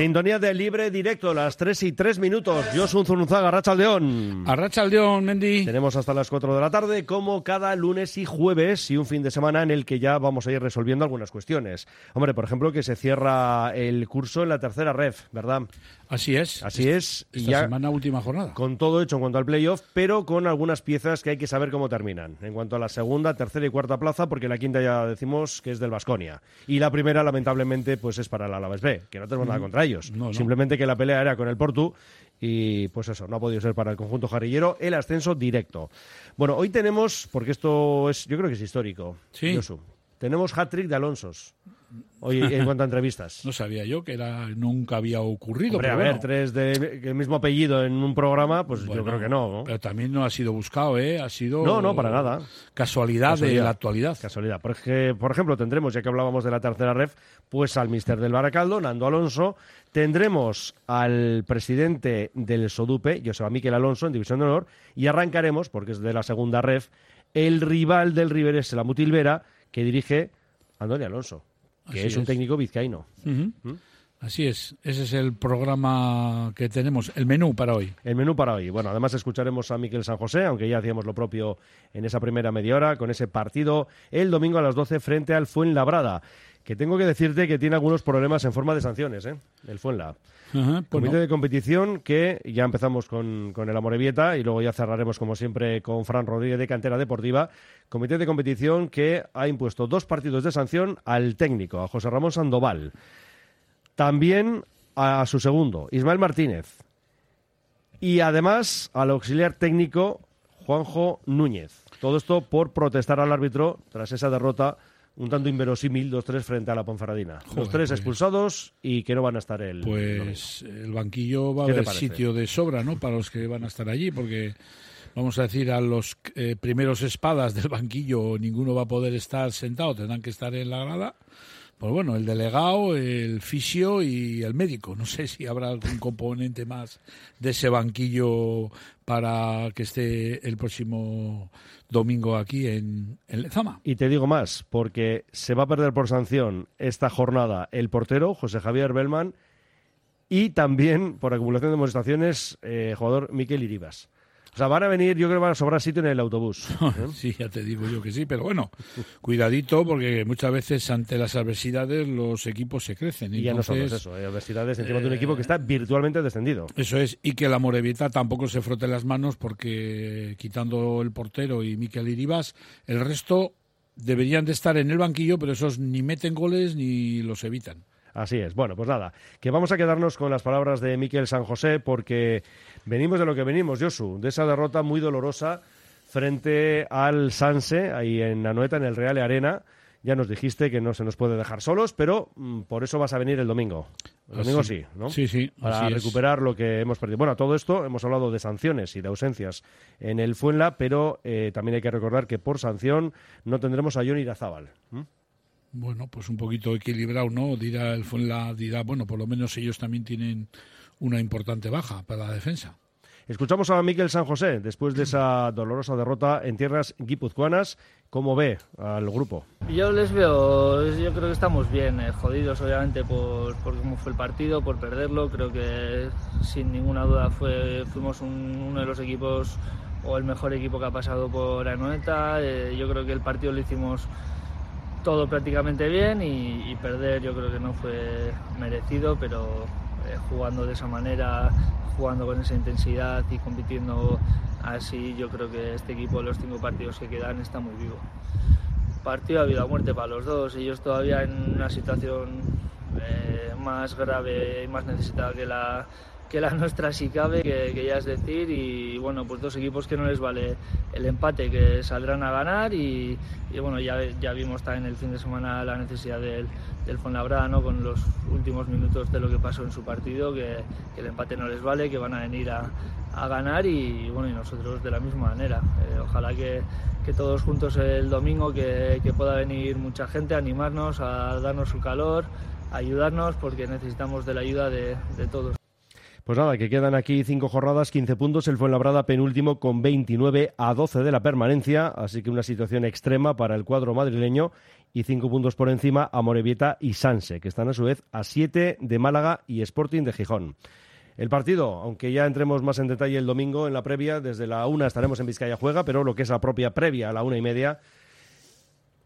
Sintonía de libre directo, las 3 y 3 minutos. Josun Zunzaga, Rachaldeón. Arracha Aldeón, Mendy. Tenemos hasta las 4 de la tarde, como cada lunes y jueves, y un fin de semana en el que ya vamos a ir resolviendo algunas cuestiones. Hombre, por ejemplo, que se cierra el curso en la tercera ref, ¿verdad? Así es. Así es. y Esta ya semana última jornada. con todo hecho en cuanto al playoff, pero con algunas piezas que hay que saber cómo terminan. En cuanto a la segunda, tercera y cuarta plaza, porque la quinta ya decimos que es del Vasconia. Y la primera, lamentablemente, pues es para el Alavés B, que no tenemos nada contra ellos. No, no. Simplemente que la pelea era con el Portu y pues eso, no ha podido ser para el conjunto jarrillero el ascenso directo. Bueno, hoy tenemos, porque esto es, yo creo que es histórico, Sí. Tenemos hat-trick de Alonsos. Hoy en cuanto a entrevistas. No sabía yo que era nunca había ocurrido. Hombre, a pero ver, bueno. tres del mismo apellido en un programa, pues Bueno, yo creo que no, ¿no? Pero también no ha sido buscado, ¿eh? Ha sido. No, no, para nada. Casualidad, de Casualidad. la actualidad. Casualidad. Porque, por ejemplo, tendremos, ya que hablábamos de la tercera ref, pues al mister del Baracaldo, Nando Alonso. Tendremos al presidente del Sodupe, Joseba Miquel Alonso, en División de Honor. Y arrancaremos, porque es de la segunda ref, el rival del Riveres, la Mutilvera, que dirige Andoni Alonso, que Así es un es. técnico vizcaíno. Ujú. Así es. Ese es el programa que tenemos, el menú para hoy. El menú para hoy. Bueno, además escucharemos a Miquel San José, aunque ya hacíamos lo propio en esa primera media hora, con ese partido el domingo a las 12 frente al Fuenlabrada, que tengo que decirte que tiene algunos problemas en forma de sanciones, ¿eh? El Fuenla. Ajá, Comité de competición que ya empezamos con, con el Amorebieta y luego ya cerraremos, como siempre, con Fran Rodríguez de Cantera Deportiva. Comité de competición que ha impuesto dos partidos de sanción al técnico, a José Ramón Sandoval. También a su segundo, Ismael Martínez. Y además al auxiliar técnico, Juanjo Núñez. Todo esto por protestar al árbitro tras esa derrota un tanto inverosímil 2-3 frente a la Ponferradina. Los tres pues- expulsados y que no van a estar el. el pues el banquillo va a ¿Qué te haber sitio de sobra, ¿no? Para los que van a estar allí, porque vamos a decir a los eh, primeros espadas del banquillo ninguno va a poder estar sentado, tendrán que estar en la grada. Pues bueno, el delegado, el fisio y el médico. No sé si habrá algún componente más de ese banquillo para que esté el próximo domingo aquí en, en Lezama. Y te digo más, porque se va a perder por sanción esta jornada el portero, José Javier Bellman, y también por acumulación de amonestaciones, eh, jugador Miquel Iribas. O sea, van a venir, yo creo que van a sobrar sitio en el autobús. ¿eh? Sí, ya te digo yo que sí, pero bueno, cuidadito porque muchas veces ante las adversidades los equipos se crecen. Y ya no solo es eso, hay adversidades encima de un equipo que está virtualmente descendido. Eso es, y que la Morevita tampoco se frote las manos porque quitando el portero y Miquel Iribas, el resto deberían de estar en el banquillo, pero esos ni meten goles ni los evitan. Así es. Bueno, pues nada, que vamos a quedarnos con las palabras de Miquel San José porque venimos de lo que venimos, Josu, de esa derrota muy dolorosa frente al Sanse, ahí en Anoeta, en el Real Arena. Ya nos dijiste que no se nos puede dejar solos, pero mm, por eso vas a venir el domingo. El domingo Así- sí, ¿no? Sí, sí. Para es. recuperar lo que hemos perdido. Bueno, a todo esto hemos hablado de sanciones y de ausencias en el Fuenla, pero eh, también hay que recordar que por sanción no tendremos a Johnny Irazábal. ¿m? Bueno, pues un poquito equilibrado, ¿no? Dirá el Fuenla, dirá, bueno, por lo menos ellos también tienen una importante baja para la defensa. Escuchamos a Miquel San José después de esa dolorosa derrota en tierras guipuzcoanas. ¿Cómo ve al grupo? Yo les veo, yo creo que estamos bien, eh, jodidos obviamente por, por cómo fue el partido, por perderlo. Creo que sin ninguna duda fue, fuimos un- uno de los equipos o el mejor equipo que ha pasado por Anoeta. Eh, yo creo que el partido lo hicimos todo prácticamente bien y, perder yo creo que no fue merecido, pero eh, jugando de esa manera, jugando con esa intensidad y compitiendo así, yo creo que este equipo, los cinco partidos que quedan, está muy vivo. Partido a vida o muerte para los dos, ellos todavía en una situación eh, más grave y más necesitada que la, que la nuestra si cabe, que, que ya es decir, y bueno, pues dos equipos que no les vale el empate, que saldrán a ganar y, bueno, ya, ya vimos también el fin de semana la necesidad del, del Fuenlabrada, ¿no? con los últimos minutos de lo que pasó en su partido, que, que el empate no les vale, que van a venir a, a ganar y bueno, y nosotros de la misma manera. Eh, ojalá que, que todos juntos el domingo, que, que pueda venir mucha gente a animarnos, a darnos su calor, a ayudarnos, porque necesitamos de la ayuda de, de todos. Pues nada, que quedan aquí cinco jornadas, 15 puntos. El Fuenlabrada penúltimo con 29 a 12 de la permanencia. Así que una situación extrema para el cuadro madrileño. Y cinco puntos por encima a Morevieta y Sanse, que están a su vez a 7 de Málaga y Sporting de Gijón. El partido, aunque ya entremos más en detalle el domingo en la previa, desde la una estaremos en Vizcaya Juega, pero lo que es la propia previa a la una y media,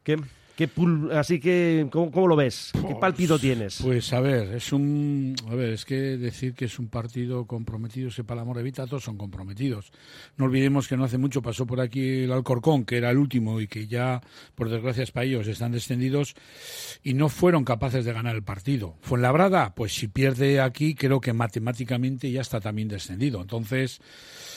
¿qué, qué pul- así que, ¿cómo, cómo lo ves? ¿Qué palpito tienes? Pues a ver, es un. A ver, es que decir que es un partido comprometido, sepa la Morevita, todos son comprometidos. No olvidemos que no hace mucho pasó por aquí el Alcorcón, que era el último y que ya, por desgracia para ellos, están descendidos y no fueron capaces de ganar el partido. Fuenlabrada, pues si pierde aquí, creo que matemáticamente ya está también descendido. Entonces,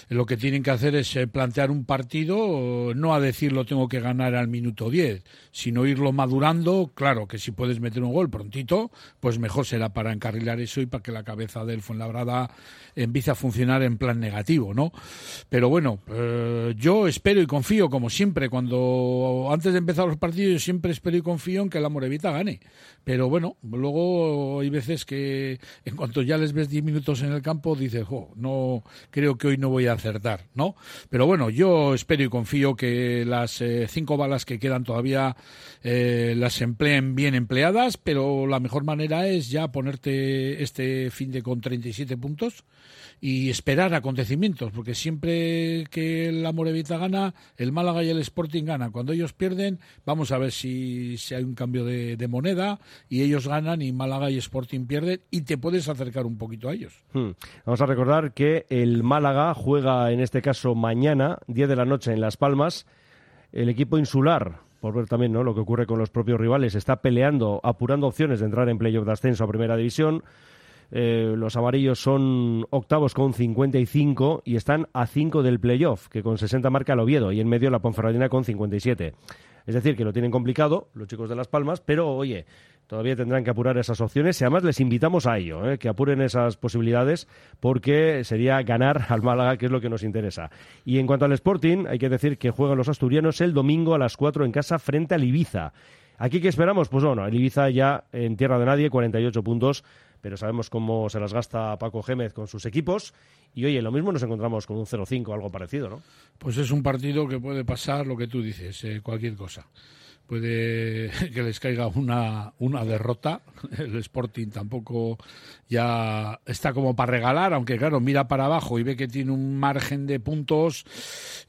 lo que tienen que hacer es eh, plantear un partido, no a decir lo tengo que ganar al minuto 10, sino irlo madurando. Claro que si puedes meter un gol prontito, pues mejor será para encarrilar eso y para que la cabeza del Fuenlabrada empiece a funcionar en plan negativo, ¿no? Pero bueno, eh, yo espero y confío, como siempre, cuando antes de empezar los partidos, yo siempre espero y confío en que la Morevita gane. Pero bueno, luego hay veces que en cuanto ya les ves 10 minutos en el campo, dices, jo, no, creo que hoy no voy a acertar, ¿no? Pero bueno, yo espero y confío que las eh, cinco balas que quedan todavía eh, las empleen bien empleadas, pero la mejor manera es ya ponerte este fin de con 37 puntos y esperar acontecimientos, porque siempre que la Morevita gana, el Málaga y el Sporting ganan. Cuando ellos pierden, vamos a ver si, hay un cambio de, de moneda y ellos ganan y Málaga y Sporting pierden y te puedes acercar un poquito a ellos. Hmm. Vamos a recordar que el Málaga juega en este caso mañana, 10 de la noche en Las Palmas. El equipo insular, por ver también ¿no? lo que ocurre con los propios rivales, está peleando, apurando opciones de entrar en playoff de ascenso a Primera División. Eh, los amarillos son octavos con 55 y están a 5 del playoff, que con 60 marca el Oviedo, y en medio la Ponferradina con 57. Es decir, que lo tienen complicado los chicos de Las Palmas, pero oye, todavía tendrán que apurar esas opciones y además les invitamos a ello, ¿eh? que apuren esas posibilidades porque sería ganar al Málaga, que es lo que nos interesa. Y en cuanto al Sporting, hay que decir que juegan los asturianos el domingo a las 4 en casa frente al Ibiza. ¿Aquí qué esperamos? Pues bueno, el Ibiza ya en tierra de nadie, 48 puntos, pero sabemos cómo se las gasta Paco Gémez con sus equipos. Y oye, lo mismo nos encontramos con un 0-5 o algo parecido, ¿no? Pues es un partido que puede pasar lo que tú dices, eh, cualquier cosa. Puede que les caiga una, una derrota. El Sporting tampoco ya está como para regalar, aunque claro, mira para abajo y ve que tiene un margen de puntos.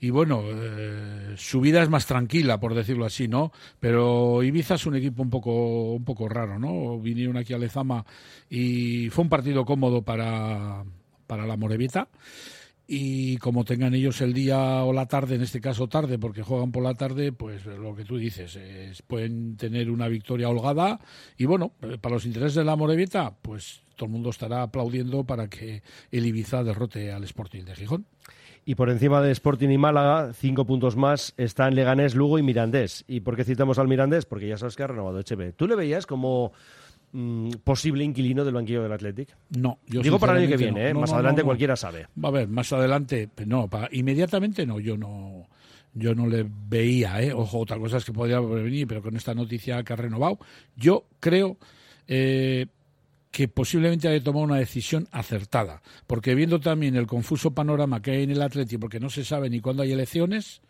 Y bueno, eh, su vida es más tranquila, por decirlo así, ¿no? Pero Ibiza es un equipo un poco, un poco raro, ¿no? Vinieron aquí a Lezama y fue un partido cómodo para, para la Morevita y como tengan ellos el día o la tarde, en este caso tarde, porque juegan por la tarde, pues lo que tú dices, es- pueden tener una victoria holgada y bueno, eh, para los intereses de la Morevita, pues todo el mundo estará aplaudiendo para que el Ibiza derrote al Sporting de Gijón. Y por encima de Sporting y Málaga, cinco puntos más están Leganés, Lugo y Mirandés. ¿Y por qué citamos al Mirandés? Porque ya sabes que ha renovado Echeve. ¿Tú le veías como mm, posible inquilino del banquillo del Athletic? No, yo Digo para el año que viene, ¿eh? no. Más no, adelante cualquiera sabe. Va a ver, más adelante, no, pa- inmediatamente no, yo no yo no le veía, ¿eh? ojo, otra cosa es que podría venir, pero con esta noticia que ha renovado, yo creo eh, que posiblemente haya tomado una decisión acertada, porque viendo también el confuso panorama que hay en el Atleti, porque no se sabe ni cuándo hay elecciones,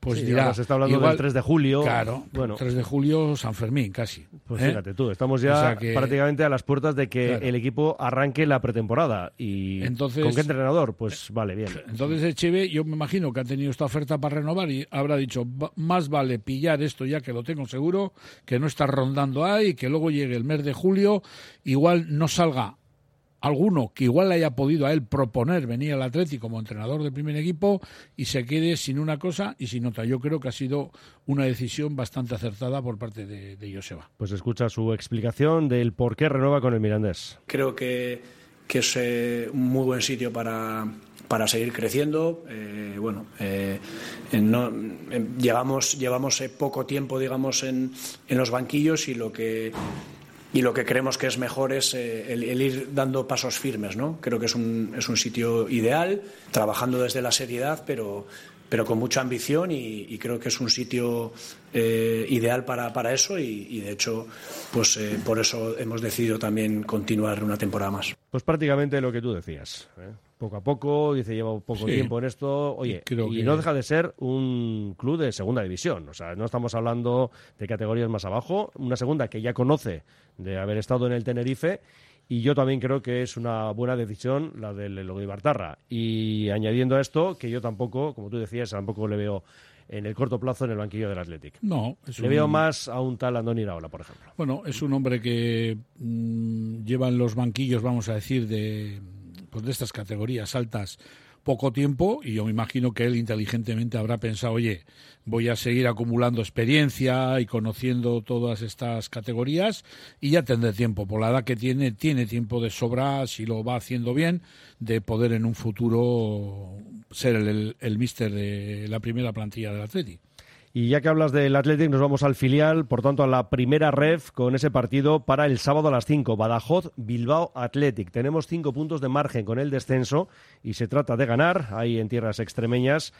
pues Sí, dirá... se está hablando igual- del 3 de julio. Claro, Bueno, 3 de julio, San Fermín, casi. pues ¿eh? fíjate tú, estamos ya O sea que- prácticamente a las puertas de que Claro. el equipo arranque la pretemporada. ¿Y Entonces- con qué entrenador? Pues vale, bien. Entonces Echeve, yo me imagino que ha tenido esta oferta para renovar y habrá dicho, "Va- más vale pillar esto ya que lo tengo seguro, que no está rondando ahí, que luego llegue el mes de julio, igual no salga alguno que igual le haya podido a él proponer venir al Atleti como entrenador del primer equipo y se quede sin una cosa y sin otra. Yo creo que ha sido una decisión bastante acertada por parte de, de Joseba. Pues escucha su explicación del por qué renueva con el Mirandés. Creo que, que es eh, un muy buen sitio para, para seguir creciendo. Eh, bueno, eh, en no- llevamos, llevamos eh, poco tiempo, digamos, en, en los banquillos y lo que y lo que creemos que es mejor es eh, el, ir dando pasos firmes, ¿no? Creo que es un, es un sitio ideal, trabajando desde la seriedad, pero, pero con mucha ambición y, creo que es un sitio eh, ideal para, para eso y, y, de hecho, pues eh, por eso hemos decidido también continuar una temporada más. Pues prácticamente lo que tú decías. ¿eh? Poco a poco, dice, lleva poco Sí. tiempo en esto. Oye, Creo y que- no deja de ser un club de segunda división. O sea, no estamos hablando de categorías más abajo. Una segunda que ya conoce de haber estado en el Tenerife. Y yo también creo que es una buena decisión la del Bartarra. Y añadiendo a esto, que yo tampoco, como tú decías, tampoco le veo en el corto plazo en el banquillo del Athletic. No, es Le un- veo más a un tal Andoni Iraola, por ejemplo. Bueno, es un hombre que mm, lleva en los banquillos, vamos a decir, de, de estas categorías altas poco tiempo y yo me imagino que él inteligentemente habrá pensado, oye, voy a seguir acumulando experiencia y conociendo todas estas categorías y ya tendré tiempo, por la edad que tiene, tiene tiempo de sobra, si lo va haciendo bien, de poder en un futuro ser el, el, míster de la primera plantilla del Atleti. Y ya que hablas del Athletic, nos vamos al filial, por tanto, a la primera ref con ese partido para el sábado a las 5. Badajoz, Bilbao Athletic. Tenemos cinco puntos de margen con el descenso y se trata de ganar ahí en tierras extremeñas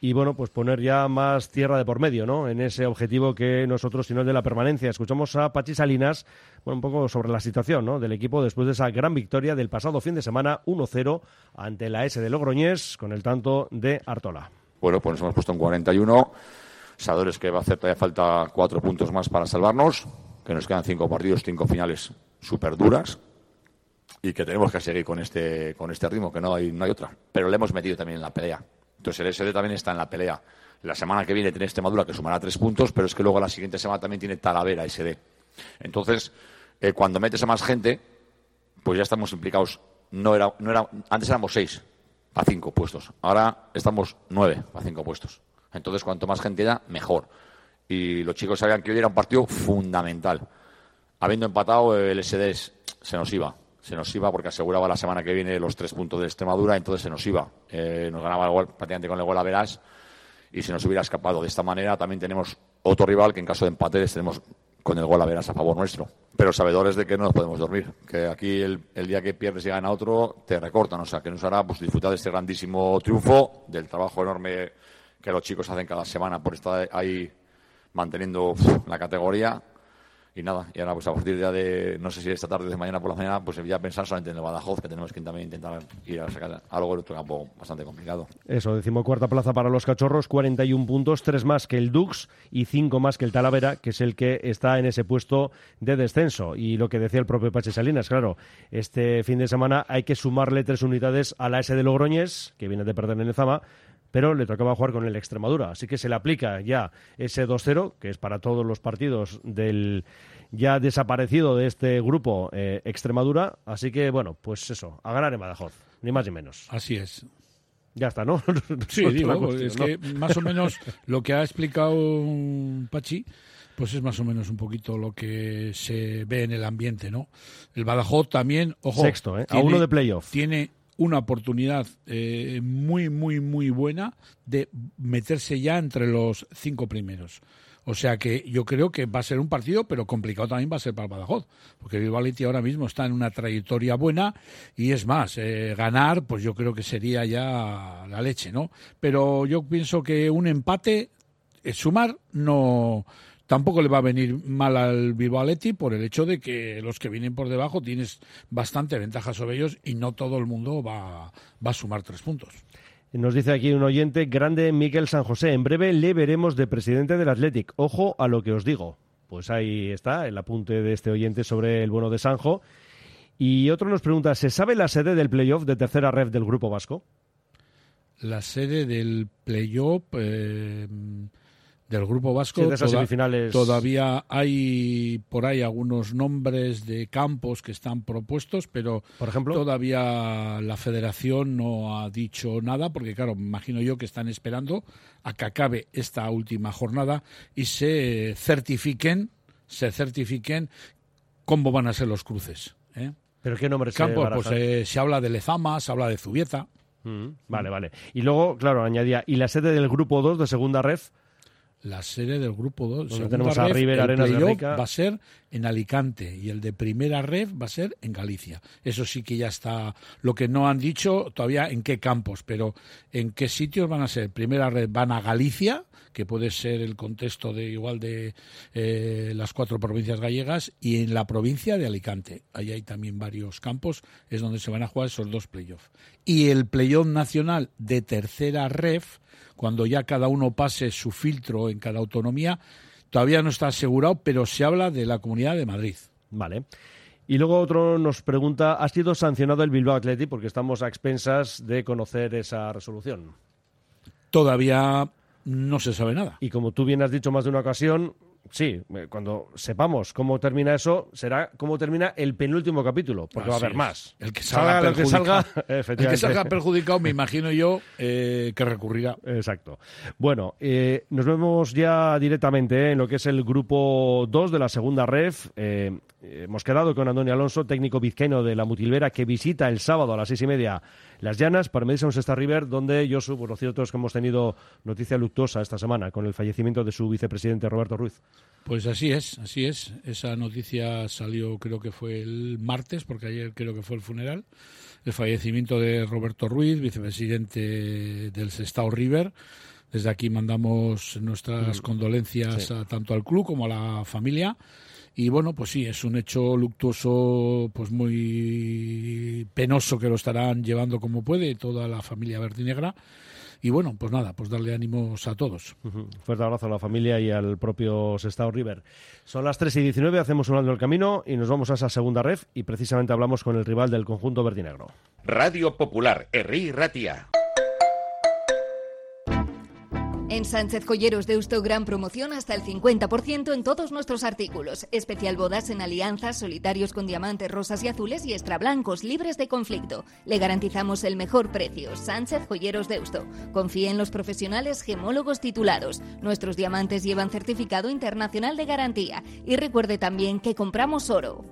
y bueno, pues poner ya más tierra de por medio, ¿no? En ese objetivo que nosotros, sino el de la permanencia. Escuchamos a Pachi Salinas, un poco sobre la situación. Del equipo después de esa gran victoria del pasado fin de semana 1-0 ante la S de Logroñés con el tanto de Artola. Bueno, pues nos hemos puesto en 41. Sabedores que va a hacer todavía falta cuatro puntos más para salvarnos, que nos quedan cinco partidos, cinco finales súper duras y que tenemos que seguir con este, con este ritmo, que no hay, no hay otra. Pero le hemos metido también en la pelea. Entonces el SD también está en la pelea. La semana que viene tiene Extremadura que sumará tres puntos, pero es que luego la siguiente semana también tiene Talavera SD. Entonces, eh, cuando metes a más gente, pues ya estamos implicados. No era, no era, antes éramos seis a cinco puestos. Ahora estamos nueve a cinco puestos. Entonces, cuanto más gente haya, mejor. Y los chicos sabían que hoy era un partido fundamental. Habiendo empatado, el SD es- se nos iba. Se nos iba porque aseguraba la semana que viene los tres puntos de Extremadura, entonces se nos iba. Eh, nos ganaba el gol, prácticamente con el gol a verás y se nos hubiera escapado. De esta manera también tenemos otro rival que en caso de empate les tenemos con el gol a veras a favor nuestro. Pero sabedores de que no nos podemos dormir. Que aquí el, el día que pierdes y gana otro, te recortan. O sea, que nos hará pues, disfrutar de este grandísimo triunfo, del trabajo enorme que los chicos hacen cada semana por estar ahí manteniendo uf, la categoría. Y nada, y ahora pues a partir ya de, no sé si esta tarde o de mañana por la mañana, pues ya pensar solamente en el Badajoz, que tenemos que también intentar ir a sacar algo en otro campo bastante complicado. Eso, decimocuarta plaza para los cachorros, 41 puntos, tres más que el Dux y cinco más que el Talavera, que es el que está en ese puesto de descenso. Y lo que decía el propio Pache Salinas, claro, este fin de semana hay que sumarle tres unidades a la S de Logroñés, que viene de perder en el Zama, pero le tocaba jugar con el Extremadura. Así que se le aplica ya ese 2-0, que es para todos los partidos del ya desaparecido de este grupo eh, Extremadura. Así que, bueno, pues eso, a ganar en Badajoz, ni más ni menos. Así es. Ya está, ¿no? Sí, digo, cuestión, es ¿no? que más o menos lo que ha explicado Pachi, pues es más o menos un poquito lo que se ve en el ambiente, ¿no? El Badajoz también, ojo, Sexto, ¿eh? A uno de playoff. Tiene una oportunidad eh, muy, muy, muy buena de meterse ya entre los cinco primeros. O sea que yo creo que va a ser un partido, pero complicado también va a ser para el Badajoz, porque Athletic ahora mismo está en una trayectoria buena y es más, eh, ganar, pues yo creo que sería ya la leche, ¿no? Pero yo pienso que un empate, eh, sumar, no tampoco le va a venir mal al Bilbao Athletic por el hecho de que los que vienen por debajo tienes bastante ventaja sobre ellos y no todo el mundo va, va a sumar tres puntos. Nos dice aquí un oyente, grande Miguel San José. En breve le veremos de presidente del Athletic. Ojo a lo que os digo. Pues ahí está el apunte de este oyente sobre el bono de Sanjo. Y otro nos pregunta, ¿se sabe la sede del playoff de tercera ref del Grupo Vasco? La sede del playoff eh, del Grupo Vasco Sí, de esas toda- semifinales. todavía hay por ahí algunos nombres de campos que están propuestos, pero Por ejemplo. todavía la federación no ha dicho nada, porque claro, me imagino yo que están esperando a que acabe esta última jornada y se certifiquen, se certifiquen cómo van a ser los cruces. ¿eh? ¿Pero qué nombre se Campos, pues eh, se habla de Lezama, se habla de Zubieta. Mm, vale, vale. Y luego, claro, añadía, ¿y la sede del Grupo 2 de segunda ref? La sede del grupo 2. Donde tenemos a River Arenas de Rica. va a ser en Alicante y el de primera ref va a ser en Galicia. Eso sí que ya está. Lo que no han dicho todavía en qué campos, pero en qué sitios van a ser. Primera ref van a Galicia, que puede ser el contexto de igual de eh, las cuatro provincias gallegas, y en la provincia de Alicante. Ahí hay también varios campos, es donde se van a jugar esos dos playoffs. Y el playoff nacional de tercera ref, cuando ya cada uno pase su filtro en cada autonomía, todavía no está asegurado, pero se habla de la Comunidad de Madrid. Vale. Y luego otro nos pregunta, ¿ha sido sancionado el Bilbao Athletic? Porque estamos a expensas de conocer esa resolución. Todavía no se sabe nada. Y como tú bien has dicho más de una ocasión, sí, eh, cuando sepamos cómo termina eso, será cómo termina el penúltimo capítulo, porque va a haber es. más. El que salga, lo que perjudicado- salga, el que salga perjudicado, me imagino yo, eh, que recurrirá. Exacto. Bueno, eh, nos vemos ya directamente eh, en lo que es el grupo 2 de la segunda ref. Hemos quedado con Antonio Alonso, técnico vizcaíno de la Mutilvera, que visita el sábado a las seis y media Las Llanas para Madison Sesta River, donde Josu, pues lo cierto es que hemos tenido noticia luctuosa esta semana con el fallecimiento de su vicepresidente Roberto Ruiz. Pues así es, así es. Esa noticia salió, creo que fue el martes, porque ayer creo que fue el funeral. El fallecimiento de Roberto Ruiz, vicepresidente del Sestao River. Desde aquí mandamos nuestras condolencias Sí. a- tanto al club como a la familia. Y bueno, pues sí, es un hecho luctuoso, pues muy penoso que lo estarán llevando como puede toda la familia verdinegra. Y bueno, pues nada, pues darle ánimos a todos. Ujú. Fuerte abrazo a la familia y al propio Sestao River. Son las 3 y 19, hacemos un alto el camino y nos vamos a esa segunda ref y precisamente hablamos con el rival del conjunto verdinegro. Radio Popular, Herri Ratia. En Sánchez Joyeros de Eusto, gran promoción hasta el 50% en todos nuestros artículos. Especial bodas en alianzas, solitarios con diamantes rosas y azules y extra blancos libres de conflicto. Le garantizamos el mejor precio. Sánchez Joyeros de Eusto. Confíe en los profesionales gemólogos titulados. Nuestros diamantes llevan certificado internacional de garantía. Y recuerde también que compramos oro.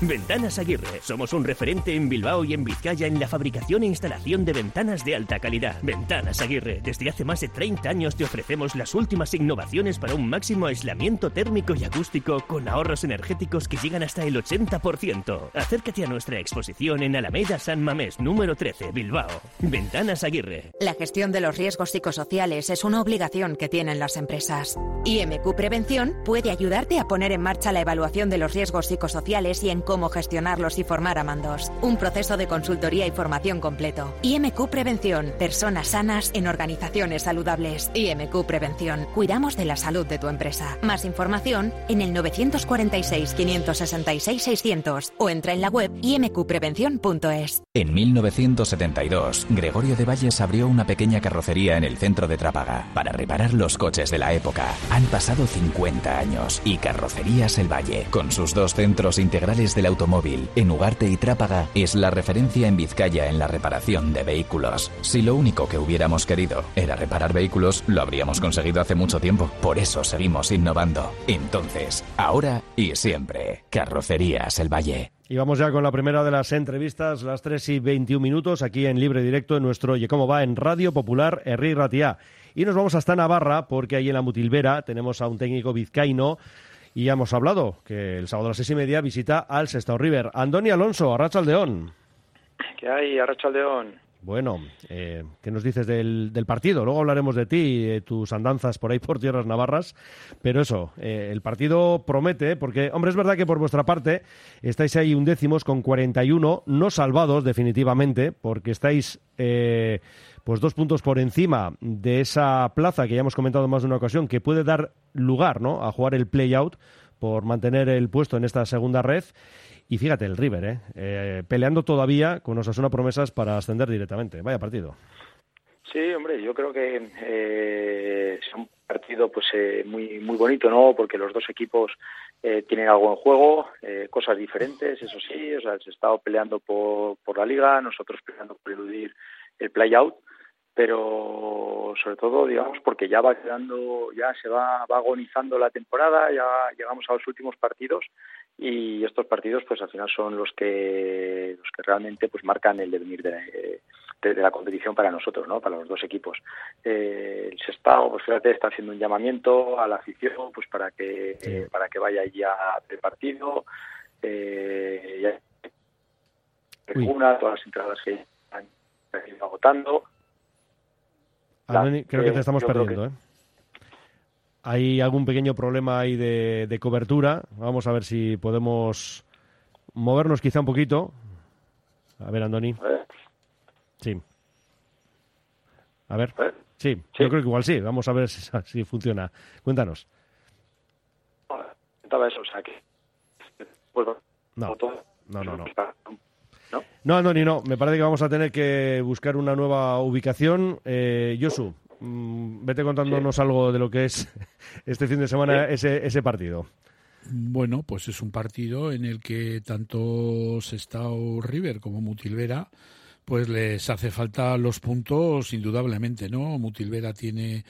Ventanas Aguirre. Somos un referente en Bilbao y en Vizcaya en la fabricación e instalación de ventanas de alta calidad. Ventanas Aguirre. Desde hace más de 30 años te ofrecemos las últimas innovaciones para un máximo aislamiento térmico y acústico con ahorros energéticos que llegan hasta el 80%. Acércate a nuestra exposición en Alameda San Mamés, número 13, Bilbao. Ventanas Aguirre. La gestión de los riesgos psicosociales es una obligación que tienen las empresas. IMQ Prevención puede ayudarte a poner en marcha la evaluación de los riesgos psicosociales y en cómo gestionarlos y formar a mandos. Un proceso de consultoría y formación completo. IMQ Prevención. Personas sanas en organizaciones saludables. IMQ Prevención. Cuidamos de la salud de tu empresa. Más información en el 946 566 600 o entra en la web imqprevención.es. En 1972, Gregorio de Valles abrió una pequeña carrocería en el centro de Trápaga para reparar los coches de la época. Han pasado 50 años y Carrocerías El Valle, con sus dos centros integrales del automóvil, en Ugarte y Trápaga, es la referencia en Vizcaya en la reparación de vehículos. Si lo único que hubiéramos querido era reparar vehículos, lo habríamos conseguido hace mucho tiempo. Por eso seguimos innovando. Entonces, ahora y siempre, Carrocerías El Valle. Y vamos ya con la primera de las entrevistas, las 3 y 21 minutos, aquí en libre directo en nuestro Oye Cómo Va en Radio Popular Herri Ratia. Y nos vamos hasta Navarra, porque ahí en la Mutilvera tenemos a un técnico vizcaíno y ya hemos hablado que el sábado a las seis y media visita al Sestao River. Andoni Alonso, Arrachaldeón. ¿Qué hay, Arrachaldeón? Bueno, eh, ¿qué nos dices del, del partido? Luego hablaremos de ti y de tus andanzas por ahí por tierras navarras. Pero eso, eh, el partido promete, porque, hombre, es verdad que por vuestra parte estáis ahí undécimos con 41, no salvados definitivamente, porque estáis eh, pues dos puntos por encima de esa plaza que ya hemos comentado en más de una ocasión, que puede dar lugar ¿no? a jugar el play-out por mantener el puesto en esta segunda red. Y fíjate, el River, ¿eh? Eh, peleando todavía con Osasuna promesas para ascender directamente. Vaya partido. Sí, hombre, yo creo que eh, es un partido pues eh, muy muy bonito, ¿no? Porque los dos equipos eh, tienen algo en juego, eh, cosas diferentes, eso sí. O sea, se ha estado peleando por, por la liga, nosotros peleando por eludir el play-out. Pero sobre todo, digamos, porque ya va quedando, ya se va, va agonizando la temporada, ya llegamos a los últimos partidos y estos partidos, pues al final son los que los que realmente pues marcan el devenir de, de, de la competición para nosotros, ¿no? Para los dos equipos. Eh, el Sestao, pues fíjate, está haciendo un llamamiento a la afición, pues para que Sí. para que vaya allí a el partido. Eh, ya- una, todas las entradas que han ido agotando. Andoni, creo que te Eh, estamos yo creo perdiendo, ¿eh? Hay algún pequeño problema ahí de, de cobertura. Vamos a ver si podemos movernos quizá un poquito. A ver, Andoni. Sí. A ver. Sí, yo creo que igual sí. Vamos a ver si, si funciona. Cuéntanos. eso, o sea que pues, No, no, no, no. ¿No? No, Andoni, no. Me parece que vamos a tener que buscar una nueva ubicación. Eh, Josu, mm, vete contándonos algo de lo que es este fin de semana ese, ese partido. Bueno, pues es un partido en el que tanto Sestao River como Mutilvera pues les hace falta los puntos indudablemente, ¿no? Mutilvera tiene,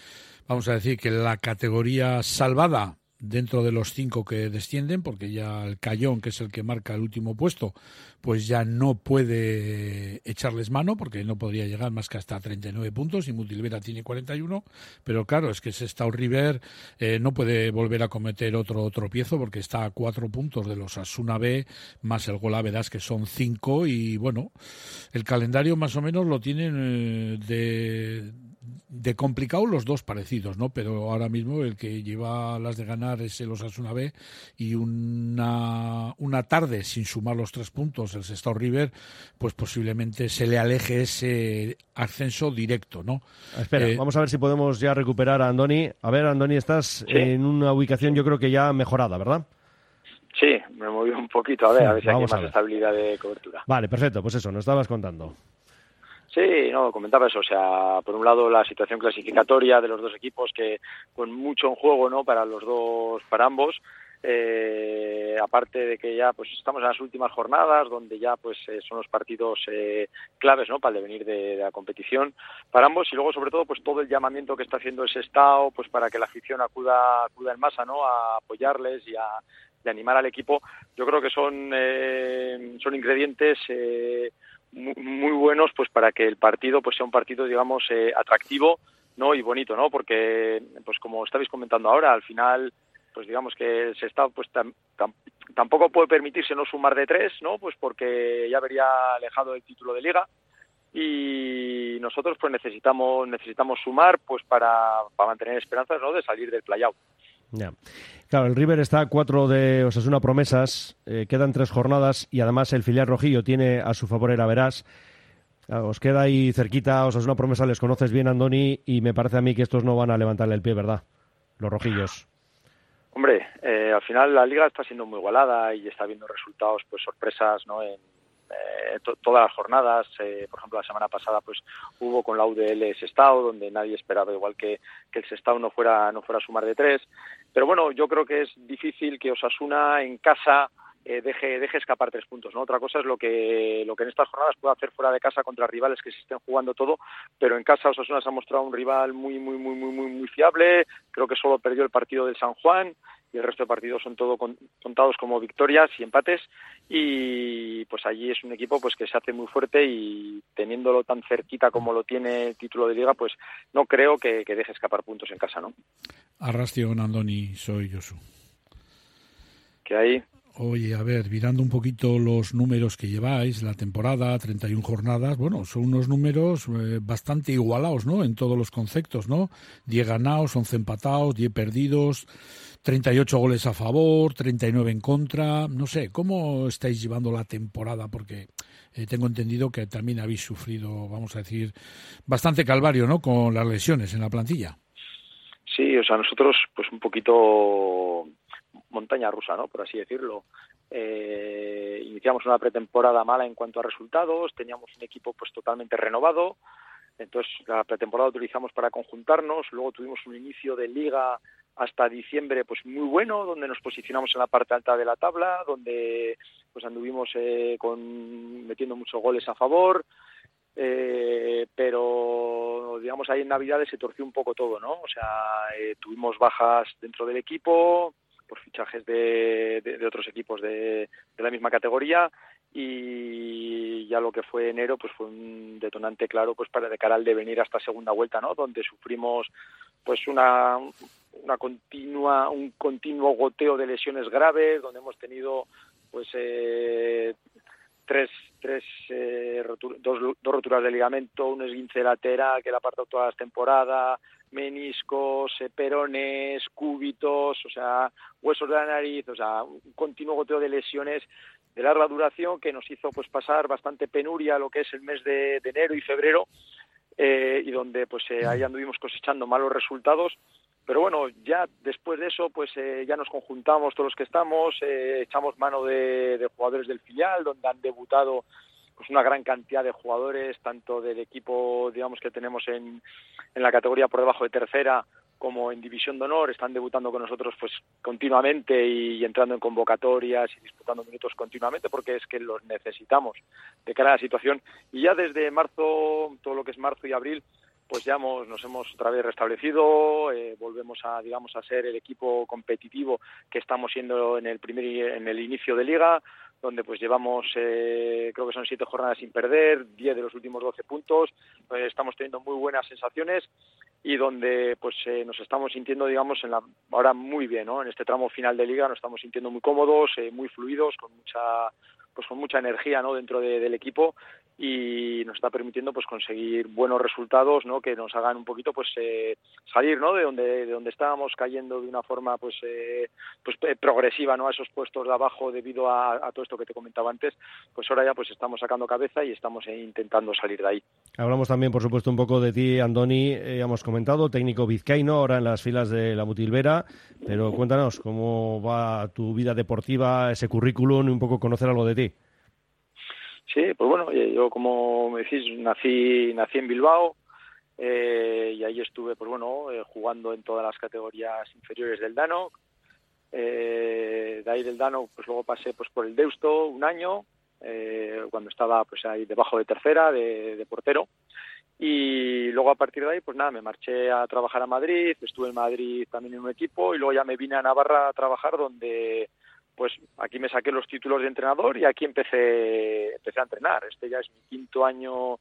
vamos a decir que la categoría salvada dentro de los cinco que descienden, porque ya el Cayón, que es el que marca el último puesto, pues ya no puede echarles mano, porque no podría llegar más que hasta 39 puntos, y Mutilvera tiene 41, pero claro, es que Sestao River eh, no puede volver a cometer otro tropiezo, porque está a cuatro puntos de los Asuna B, más el Golaveras, que son cinco, y bueno, el calendario más o menos lo tienen eh, de, de complicado los dos parecidos, ¿no? Pero ahora mismo el que lleva las de ganar es el Osasuna B y una, una tarde sin sumar los tres puntos el Sestao River, pues posiblemente se le aleje ese ascenso directo, ¿no? Espera, Eh, vamos a ver si podemos ya recuperar a Andoni. A ver, Andoni, estás en una ubicación yo creo que ya mejorada, ¿verdad? Sí, me movido un poquito, a ver, a ver si hay más estabilidad de cobertura. Vale, perfecto, pues eso, nos estabas contando. Sí, no, comentaba eso, o sea, por un lado la situación clasificatoria de los dos equipos que con mucho en juego, ¿no? Para los dos, para ambos. Eh, aparte de que ya pues estamos en las últimas jornadas donde ya pues eh, son los partidos eh, claves no para el devenir de, la competición para ambos y luego sobre todo pues todo el llamamiento que está haciendo ese estado pues para que la afición acuda acuda en masa no a apoyarles y a, y animar al equipo yo creo que son eh, son ingredientes eh, muy, buenos pues para que el partido pues sea un partido digamos eh, atractivo no y bonito no porque pues como estabais comentando ahora al final pues digamos que se está pues tam- tam- tampoco puede permitirse no sumar de tres no pues porque ya vería alejado el título de liga. Y nosotros pues necesitamos necesitamos sumar pues para, para mantener esperanzas no de salir del playout. Ya. Claro, el River está a cuatro de Osasuna promesas, eh, quedan tres jornadas y además el filial rojillo tiene a su favor el Verás. Os queda ahí cerquita, Osasuna promesa, les conoces bien, Andoni, y me parece a mí que estos no van a levantarle el pie, ¿verdad? Los rojillos. Hombre, eh, al final la liga está siendo muy igualada y está habiendo resultados, pues sorpresas, ¿no? En eh, to- todas las jornadas, eh, por ejemplo, la semana pasada, pues hubo con la UDL Sestao, donde nadie esperaba igual que, que el Sestao no fuera no fuera a sumar de tres. Pero bueno, yo creo que es difícil que Osasuna en casa eh, deje deje escapar tres puntos, ¿no? Otra cosa es lo que lo que en estas jornadas puede hacer fuera de casa contra rivales que se estén jugando todo, pero en casa Osasuna se ha mostrado un rival muy muy muy muy muy muy fiable. Creo que solo perdió el partido del San Juan y el resto de partidos son todo con- contados como victorias y empates. Y pues allí es un equipo pues que se hace muy fuerte y teniéndolo tan cerquita como lo tiene el título de liga pues no creo que, que deje escapar puntos en casa no Arrastion Andoni, soy Josu. que ahí Oye, a ver, mirando un poquito los números que lleváis, la temporada, 31 jornadas, bueno, son unos números eh, bastante igualados, ¿no? En todos los conceptos, ¿no? 10 ganados, 11 empatados, 10 perdidos, 38 goles a favor, 39 en contra. No sé, ¿cómo estáis llevando la temporada? Porque eh, tengo entendido que también habéis sufrido, vamos a decir, bastante calvario, ¿no? Con las lesiones en la plantilla. Sí, o sea, nosotros pues un poquito montaña rusa, ¿no? Por así decirlo. Eh, iniciamos una pretemporada mala en cuanto a resultados, teníamos un equipo pues totalmente renovado, entonces la pretemporada utilizamos para conjuntarnos, luego tuvimos un inicio de liga hasta diciembre pues muy bueno, donde nos posicionamos en la parte alta de la tabla, donde pues anduvimos eh, con metiendo muchos goles a favor, eh, pero digamos ahí en Navidades se torció un poco todo, ¿no? O sea, eh, tuvimos bajas dentro del equipo por fichajes de, de, otros equipos de, de la misma categoría. Y ya lo que fue enero pues fue un detonante claro pues para de cara al devenir a esta segunda vuelta no donde sufrimos pues una una continua un continuo goteo de lesiones graves donde hemos tenido pues eh, tres tres eh, rotu- dos, dos roturas de ligamento un esguince lateral que la apartado toda la temporada meniscos, eh, perones, cúbitos, o sea, huesos de la nariz, o sea, un continuo goteo de lesiones de larga duración que nos hizo pues pasar bastante penuria lo que es el mes de, enero y febrero eh, y donde pues eh, ahí anduvimos cosechando malos resultados. Pero bueno ya después de eso pues eh, ya nos conjuntamos todos los que estamos eh, echamos mano de jugadores del filial donde han debutado pues una gran cantidad de jugadores tanto del equipo digamos que tenemos en, en la categoría por debajo de tercera como en división de honor están debutando con nosotros pues continuamente y, entrando en convocatorias y disputando minutos continuamente porque es que los necesitamos de cara a la situación. Y ya desde marzo todo lo que es marzo y abril pues ya hemos, nos hemos otra vez restablecido, eh, volvemos a digamos a ser el equipo competitivo que estamos siendo en el primer en el inicio de liga, donde pues llevamos eh, creo que son siete jornadas sin perder, diez de los últimos doce puntos, eh, estamos teniendo muy buenas sensaciones y donde pues eh, nos estamos sintiendo digamos en la ahora muy bien, ¿no? En este tramo final de liga nos estamos sintiendo muy cómodos, eh, muy fluidos, con mucha pues con mucha energía no dentro de- del equipo y nos está permitiendo pues conseguir buenos resultados no que nos hagan un poquito pues eh, salir no de donde de donde estábamos cayendo de una forma pues eh, pues eh, progresiva no a esos puestos de abajo debido a, a todo esto que te comentaba antes pues ahora ya pues estamos sacando cabeza y estamos eh, intentando salir de ahí Hablamos también, por supuesto, un poco de ti, Andoni. Eh, hemos comentado, técnico vizcaíno, ahora en las filas de la Mutilvera. Pero cuéntanos, ¿cómo va tu vida deportiva, ese currículum y un poco conocer algo de ti? Sí, pues bueno, yo como me decís, nací, nací en Bilbao eh, y ahí estuve, pues bueno, eh, jugando en todas las categorías inferiores del Dano. Eh, de ahí del Dano, pues luego pasé pues por el Deusto un año, eh, cuando estaba pues ahí debajo de tercera, de portero. Y luego a partir de ahí, pues nada, me marché a trabajar a Madrid, estuve en Madrid también en un equipo y luego ya me vine a Navarra a trabajar donde pues aquí me saqué los títulos de entrenador y aquí empecé empecé a entrenar. Este ya es mi quinto año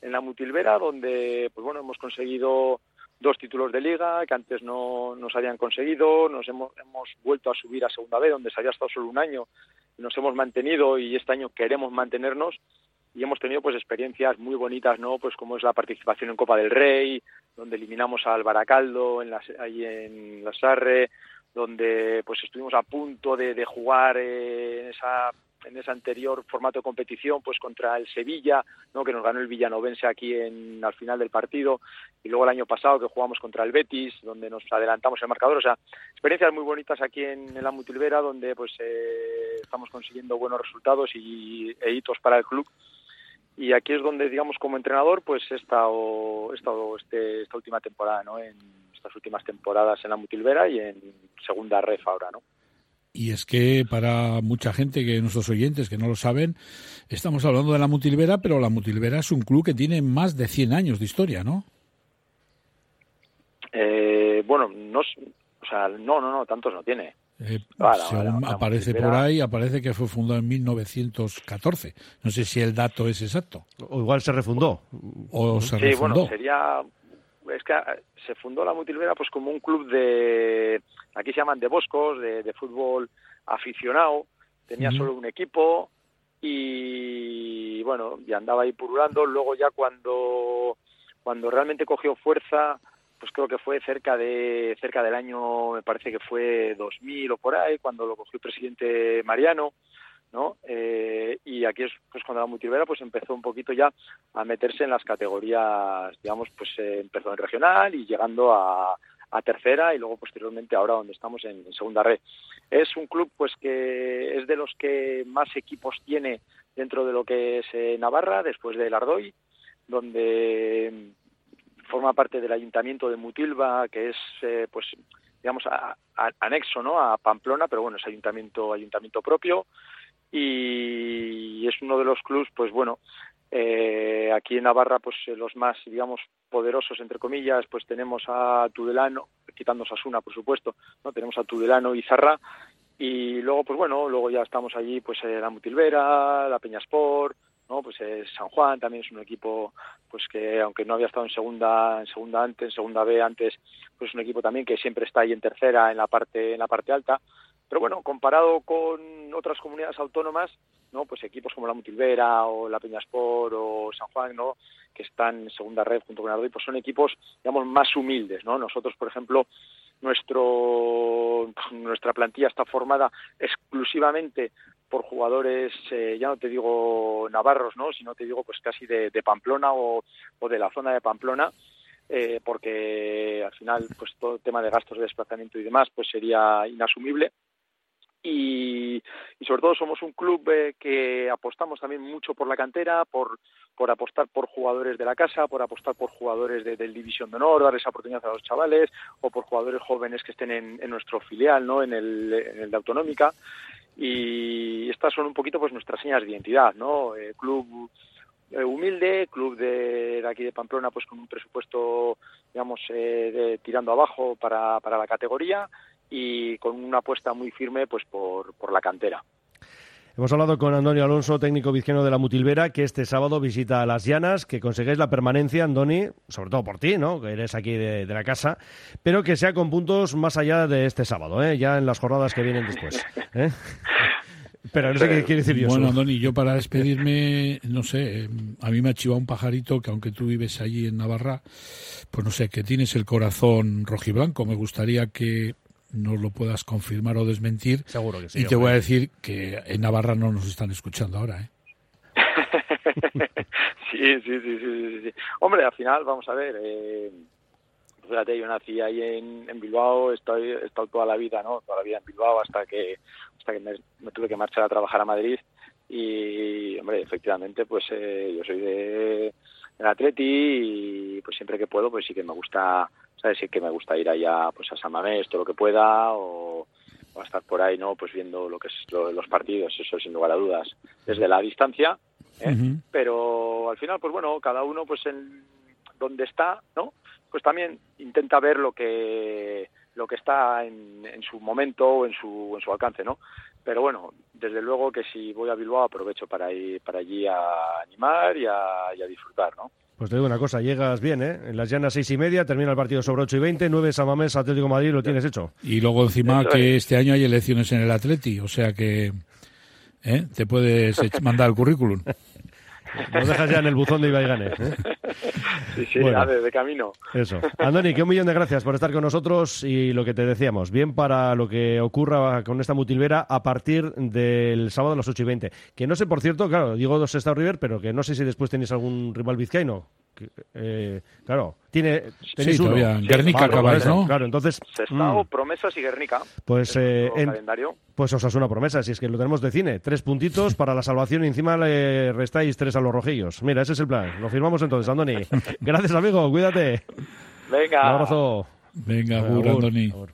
en la Mutilvera, donde pues bueno hemos conseguido dos títulos de liga que antes no nos habían conseguido, nos hemos, hemos vuelto a subir a segunda B, donde se había estado solo un año, nos hemos mantenido y este año queremos mantenernos y hemos tenido pues experiencias muy bonitas, ¿no? Pues como es la participación en Copa del Rey, donde eliminamos al Baracaldo en las, ahí en la Sarre, donde pues estuvimos a punto de, de jugar eh, en esa en ese anterior formato de competición pues contra el Sevilla no que nos ganó el Villanovense aquí en al final del partido y luego el año pasado que jugamos contra el Betis donde nos adelantamos el marcador. O sea experiencias muy bonitas aquí en, la Mutilvera donde pues eh, estamos consiguiendo buenos resultados y e hitos para el club. Y aquí es donde digamos como entrenador pues he estado, he estado este, esta última temporada no en estas últimas temporadas en la Mutilvera y en segunda ref ahora no Y es que para mucha gente, que nuestros oyentes que no lo saben, estamos hablando de la Mutilvera, pero la Mutilvera es un club que tiene más de 100 años de historia, ¿no? eh, bueno no o sea no no no tantos no tiene Eh, según aparece Mutilvera- por ahí, aparece que fue fundado en 1914. No sé si el dato es exacto. O igual se refundó. O se sí refundó. bueno sería es que eh, se fundó la Mutilvera pues como un club de aquí se llaman de boscos de, de fútbol aficionado. Tenía solo un equipo y bueno y andaba ahí purulando. Luego ya cuando cuando realmente cogió fuerza pues creo que fue cerca de cerca del año me parece que fue 2000 o por ahí cuando lo cogió el presidente Mariano no Eh, y aquí es pues cuando la Mutilvera pues empezó un poquito ya a meterse en las categorías digamos pues eh, empezó en regional y llegando a, tercera y luego posteriormente ahora donde estamos en, segunda red. Es un club pues que es de los que más equipos tiene dentro de lo que es eh, Navarra después del Ardoy donde forma parte del ayuntamiento de Mutilva que es eh, pues digamos a- a- anexo no a Pamplona pero bueno es ayuntamiento ayuntamiento propio y es uno de los clubs pues bueno Eh, aquí en Navarra, pues eh, los más, digamos, poderosos, entre comillas, pues tenemos a Tudelano, quitando Sasuna, por supuesto, ¿no? Tenemos a Tudelano y Zarra, y luego, pues bueno, luego ya estamos allí, pues eh, la Mutilvera, la Peñasport, ¿no? Pues eh, San Juan también es un equipo, pues que aunque no había estado en segunda, en segunda antes, en segunda B antes, pues es un equipo también que siempre está ahí en tercera, en la parte, en la parte alta. Pero bueno, comparado con otras comunidades autónomas, ¿no? Pues equipos como la Mutilvera o la Peñaspor o San Juan, ¿no? Que están en segunda red junto con Ardoy, pues son equipos, digamos, más humildes, ¿no? Nosotros, por ejemplo, nuestro nuestra plantilla está formada exclusivamente por jugadores, eh, ya no te digo navarros, ¿no? Sino te digo, pues casi de, Pamplona o, o de la zona de Pamplona, eh, porque al final, pues todo el tema de gastos de desplazamiento y demás, pues sería inasumible y, y sobre todo somos un club eh, que apostamos también mucho por la cantera, por, por apostar por jugadores de la casa, por apostar por jugadores de, del División de Honor, darles oportunidad a los chavales, o por jugadores jóvenes que estén en, en nuestro filial, ¿no? en el, en el de Autonómica. Y estas son un poquito pues nuestras señas de identidad, ¿no? Eh, club eh, humilde, club de, de, aquí de Pamplona, pues con un presupuesto, digamos, eh, de, tirando abajo para, para la categoría y con una apuesta muy firme pues por, por la cantera. Hemos hablado con Antonio Alonso, técnico vizqueno de la Mutilvera, que este sábado visita Las Llanas, que conseguís la permanencia, Andoni, sobre todo por ti, ¿no? que eres aquí de, de la casa, pero que sea con puntos más allá de este sábado, ¿eh? ya en las jornadas que vienen después. ¿eh? Pero no sé qué quiere decir yo. Bueno, Andoni, yo para despedirme, no sé, a mí me ha chivado un pajarito que aunque tú vives allí en Navarra, pues no sé, que tienes el corazón rojiblanco. Me gustaría que nos lo puedas confirmar o desmentir. Seguro que sí. Y te voy a decir que en Navarra no nos están escuchando ahora, ¿eh? sí, sí, sí, sí, sí, Hombre, al final, vamos a ver, eh, fíjate, yo nací ahí en, en Bilbao, estoy, he estado toda la vida, ¿no? Toda la vida en Bilbao hasta que, hasta que me, me tuve que marchar a trabajar a Madrid y, hombre, efectivamente, pues eh, yo soy de, del Atleti y pues siempre que puedo, pues sí que me gusta, ¿sabes? Sí que me gusta ir allá, pues a San Mamés, todo lo que pueda o, o estar por ahí, ¿no? Pues viendo lo que es lo, los partidos, eso sin lugar a dudas, desde la distancia, ¿eh? uh -huh. pero al final, pues bueno, cada uno, pues en donde está, ¿no? Pues también intenta ver lo que lo que está en, en su momento o en su, en su alcance, ¿no? Pero bueno, desde luego que si voy a Bilbao aprovecho para ir para allí a animar y a, y a disfrutar, ¿no? Pues te digo una cosa, llegas bien, ¿eh? En las llanas seis y media, termina el partido sobre ocho y veinte, nueve Samamés, Atlético Madrid, lo tienes hecho. Y luego encima Eso que es. este año hay elecciones en el Atleti, o sea que ¿eh? te puedes mandar el currículum. Lo dejas ya en el buzón de Ibaigane. ¿eh? Sí, sí, bueno, de, de camino. Eso. Andoni, que un millón de gracias por estar con nosotros y lo que te decíamos, bien para lo que ocurra con esta mutilvera a partir del sábado a las 8 y 20. Que no sé, por cierto, claro, digo dos Estado River, pero que no sé si después tenéis algún rival vizcaíno. Eh, claro, tiene tenéis sí, uno. Todavía. Guernica acabáis, ¿no? Claro, entonces. Sestao, mm, Promesas y Guernica. Pues, eh, en, pues os hace una promesa, si es que lo tenemos de cine. Tres puntitos para la salvación y encima le restáis tres a los rojillos. Mira, ese es el plan. Lo firmamos entonces, Andoni. Gracias, amigo. Cuídate. Venga. Un abrazo. Venga, agur, Andoni. Agur.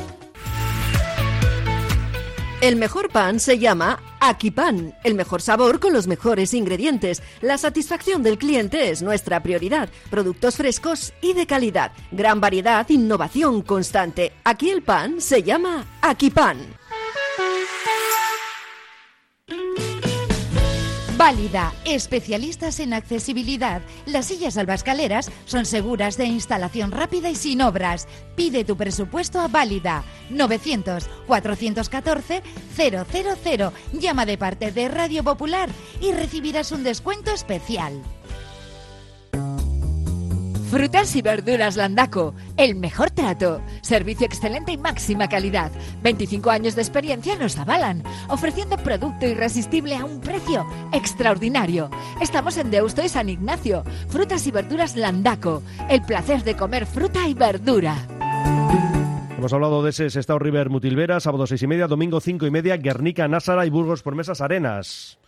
El mejor pan se llama Akipan, el mejor sabor con los mejores ingredientes. La satisfacción del cliente es nuestra prioridad. Productos frescos y de calidad. Gran variedad, innovación constante. Aquí el pan se llama Akipan. Válida, especialistas en accesibilidad. Las sillas albascaleras son seguras de instalación rápida y sin obras. Pide tu presupuesto a Válida 900 414 000. Llama de parte de Radio Popular y recibirás un descuento especial. Frutas y verduras Landaco, el mejor trato, servicio excelente y máxima calidad. 25 años de experiencia nos avalan, ofreciendo producto irresistible a un precio extraordinario. Estamos en Deusto y San Ignacio. Frutas y verduras Landaco, el placer de comer fruta y verdura. Hemos hablado de ese Estado River Mutilvera, sábado seis y media, domingo cinco y media, Guernica, Násara y Burgos por Mesas Arenas.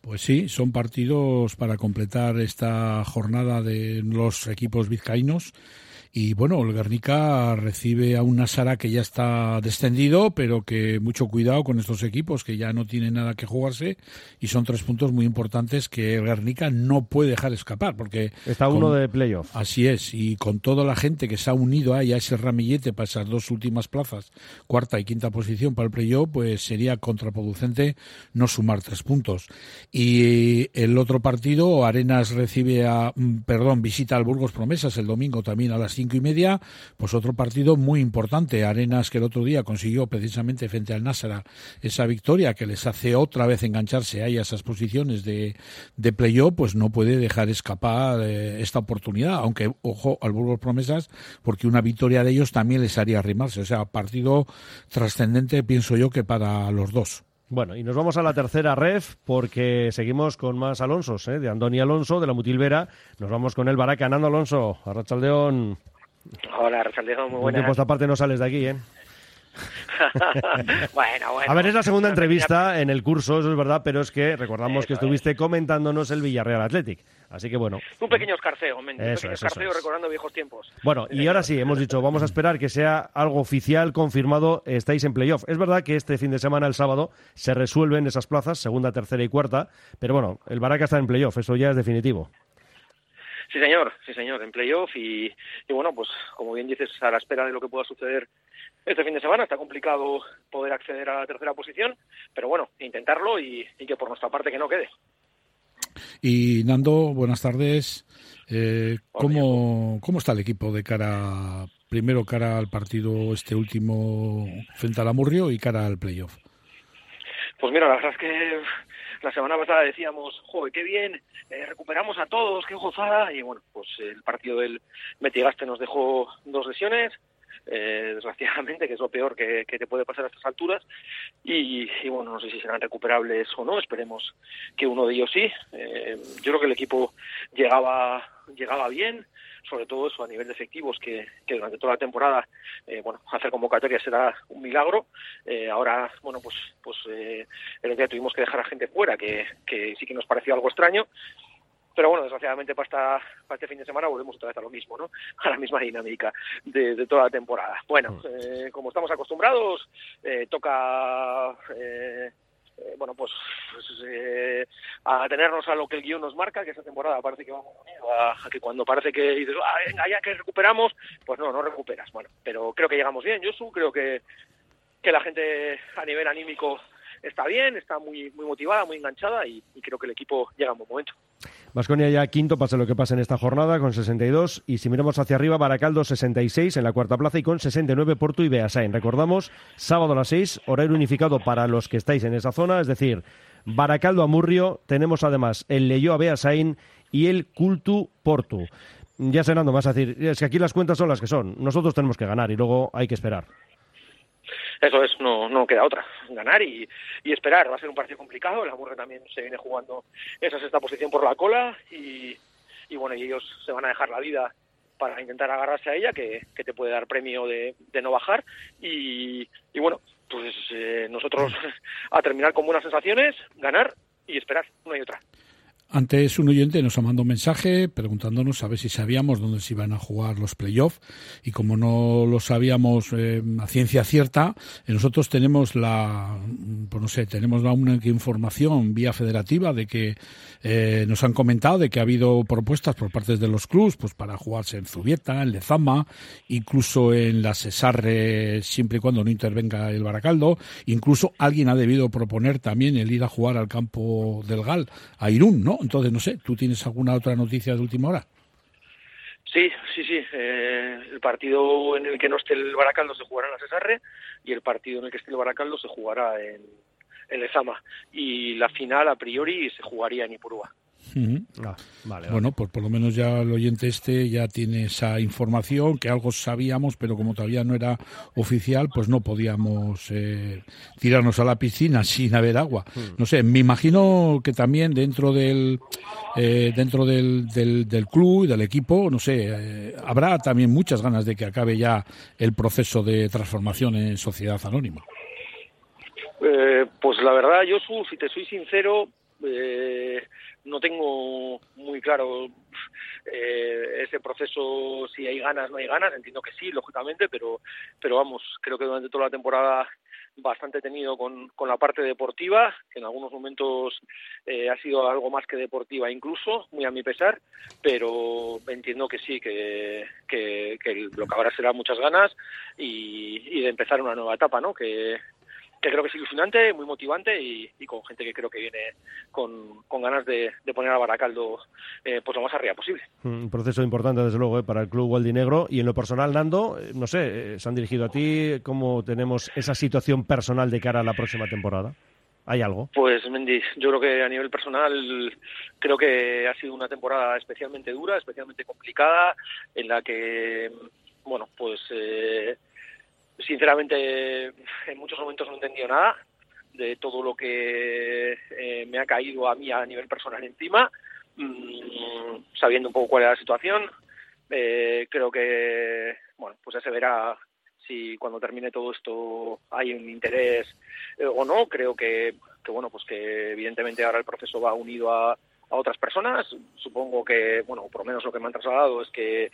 Pues sí, son partidos para completar esta jornada de los equipos vizcaínos. Y bueno, el Guernica recibe a un Nasara que ya está descendido, pero que mucho cuidado con estos equipos que ya no tienen nada que jugarse y son tres puntos muy importantes que el Guernica no puede dejar escapar porque está uno de playoff. Así es, y con toda la gente que se ha unido ahí a ese ramillete para esas dos últimas plazas, cuarta y quinta posición para el playoff, pues sería contraproducente no sumar tres puntos. Y el otro partido, Arenas recibe a, mm, perdón, visita al Burgos Promesas el domingo también a las cinco y media, pues otro partido muy importante. Arenas que el otro día consiguió precisamente frente al Násara esa victoria que les hace otra vez engancharse ahí a esas posiciones de, de playoff, pues no puede dejar escapar eh, esta oportunidad, aunque ojo al Burgos Promesas, porque una victoria de ellos también les haría arrimarse. O sea, partido trascendente, pienso yo, que para los dos. Bueno, y nos vamos a la tercera ref porque seguimos con más Alonsos, ¿eh? de Andoni Alonso, de la Mutilvera. Nos vamos con el Baraca. Nando Alonso, Arrachaldeón. Hola, Arrachaldeón, muy Un buenas. tiempo esta parte no sales de aquí, ¿eh? bueno, bueno. A ver, es la segunda entrevista en el curso, eso es verdad, pero es que recordamos que estuviste comentándonos el Villarreal Athletic. Así que bueno. Un pequeño escarceo, men, un pequeño es, escarceo es. recordando viejos tiempos. Bueno, y ahora sí, hemos dicho, vamos a esperar que sea algo oficial, confirmado, estáis en playoff. Es verdad que este fin de semana, el sábado, se resuelven esas plazas, segunda, tercera y cuarta, pero bueno, el Baraca está en playoff, eso ya es definitivo. Sí, señor, sí, señor, en playoff y, y bueno, pues como bien dices, a la espera de lo que pueda suceder este fin de semana, está complicado poder acceder a la tercera posición, pero bueno, intentarlo y, y que por nuestra parte que no quede. Y Nando, buenas tardes. Eh, ¿cómo, ¿Cómo está el equipo de cara, primero cara al partido este último frente al Amurrio y cara al playoff? Pues mira, la verdad es que la semana pasada decíamos, joder, qué bien, eh, recuperamos a todos, qué gozada, y bueno, pues el partido del Metigaste nos dejó dos lesiones, eh, desgraciadamente, que es lo peor que, que te puede pasar a estas alturas, y, bueno, no sé si serán recuperables o no, esperemos que uno de ellos sí. Eh, yo creo que el equipo llegaba, llegaba bien, sobre todo eso a nivel de efectivos, que, que durante toda la temporada, eh, bueno, hacer convocatoria será un milagro. Eh, ahora, bueno, pues, pues eh, el otro día tuvimos que dejar a gente fuera, que, que sí que nos pareció algo extraño. Pero bueno, desgraciadamente para, esta, para este fin de semana volvemos otra vez a lo mismo, ¿no? A la misma dinámica de, de toda la temporada. Bueno, eh, como estamos acostumbrados, eh, toca eh, bueno, pues, pues, eh, a tenernos a lo que el guion nos marca, que esta temporada parece que vamos a, a que cuando parece que dices, ah, que recuperamos, pues no, no recuperas. Bueno, pero creo que llegamos bien, Josu, creo que, que la gente a nivel anímico está bien, está muy, muy motivada, muy enganchada y, y creo que el equipo llega en buen momento. Vasconia ya quinto, pase lo que pase en esta jornada, con 62. Y si miramos hacia arriba, Baracaldo 66 en la cuarta plaza y con 69 Porto y Beasain. Recordamos, sábado a las 6, horario unificado para los que estáis en esa zona, es decir, Baracaldo a Murrio. Tenemos además el Leyó a Beasain y el Cultu Portu. Ya sé, Nando, vas a decir, es que aquí las cuentas son las que son. Nosotros tenemos que ganar y luego hay que esperar. Eso es, no, no queda otra, ganar y, y esperar. Va a ser un partido complicado, el Hamburgo también se viene jugando esa sexta posición por la cola y, y bueno, y ellos se van a dejar la vida para intentar agarrarse a ella, que, que te puede dar premio de, de no bajar y, y bueno, pues eh, nosotros a terminar con buenas sensaciones, ganar y esperar una y otra. Antes un oyente nos ha mandado un mensaje preguntándonos a ver si sabíamos dónde se iban a jugar los playoffs y como no lo sabíamos eh, a ciencia cierta, eh, nosotros tenemos la, pues no sé, tenemos la única información vía federativa de que eh, nos han comentado de que ha habido propuestas por parte de los clubs pues para jugarse en Zubieta, en Lezama, incluso en la Cesarre siempre y cuando no intervenga el Baracaldo, incluso alguien ha debido proponer también el ir a jugar al campo del Gal, a Irún, ¿no? Entonces, no sé, ¿tú tienes alguna otra noticia de última hora? Sí, sí, sí. Eh, el partido en el que no esté el Baracaldo se jugará en la Cesarre y el partido en el que esté el Baracaldo se jugará en, en Lezama. Y la final, a priori, se jugaría en Ipurúa. Ah, vale, Bueno, pues por lo menos ya el oyente este ya tiene esa información, que algo sabíamos, pero como todavía no era oficial, pues no podíamos eh, tirarnos a la piscina sin haber agua. No sé, me imagino que también dentro del eh, dentro del, del, del club y del equipo, no sé, eh, habrá también muchas ganas de que acabe ya el proceso de transformación en sociedad anónima. Eh, pues la verdad, yo, si te soy sincero, eh, no tengo muy claro eh, ese proceso, si hay ganas, no hay ganas. Entiendo que sí, lógicamente, pero, pero vamos, creo que durante toda la temporada bastante tenido con, con la parte deportiva, que en algunos momentos eh, ha sido algo más que deportiva incluso, muy a mi pesar, pero entiendo que sí, que, que, que lo que habrá será muchas ganas y, y de empezar una nueva etapa, ¿no? Que, que creo que es ilusionante, muy motivante y, y con gente que creo que viene con, con ganas de, de poner a Baracaldo eh, pues lo más arriba posible. Un proceso importante, desde luego, eh, para el club Gualdinegro. Y en lo personal, Nando, eh, no sé, eh, se han dirigido a ti. ¿Cómo tenemos esa situación personal de cara a la próxima temporada? ¿Hay algo? Pues Mendy, yo creo que a nivel personal creo que ha sido una temporada especialmente dura, especialmente complicada, en la que, bueno, pues eh, sinceramente en muchos momentos no he entendido nada de todo lo que eh, me ha caído a mí a nivel personal encima, mm, sabiendo un poco cuál era la situación. Eh, creo que, bueno, pues ya se verá si cuando termine todo esto hay un interés eh, o no. Creo que, que, bueno, pues que evidentemente ahora el proceso va unido a, a otras personas. Supongo que, bueno, por lo menos lo que me han trasladado es que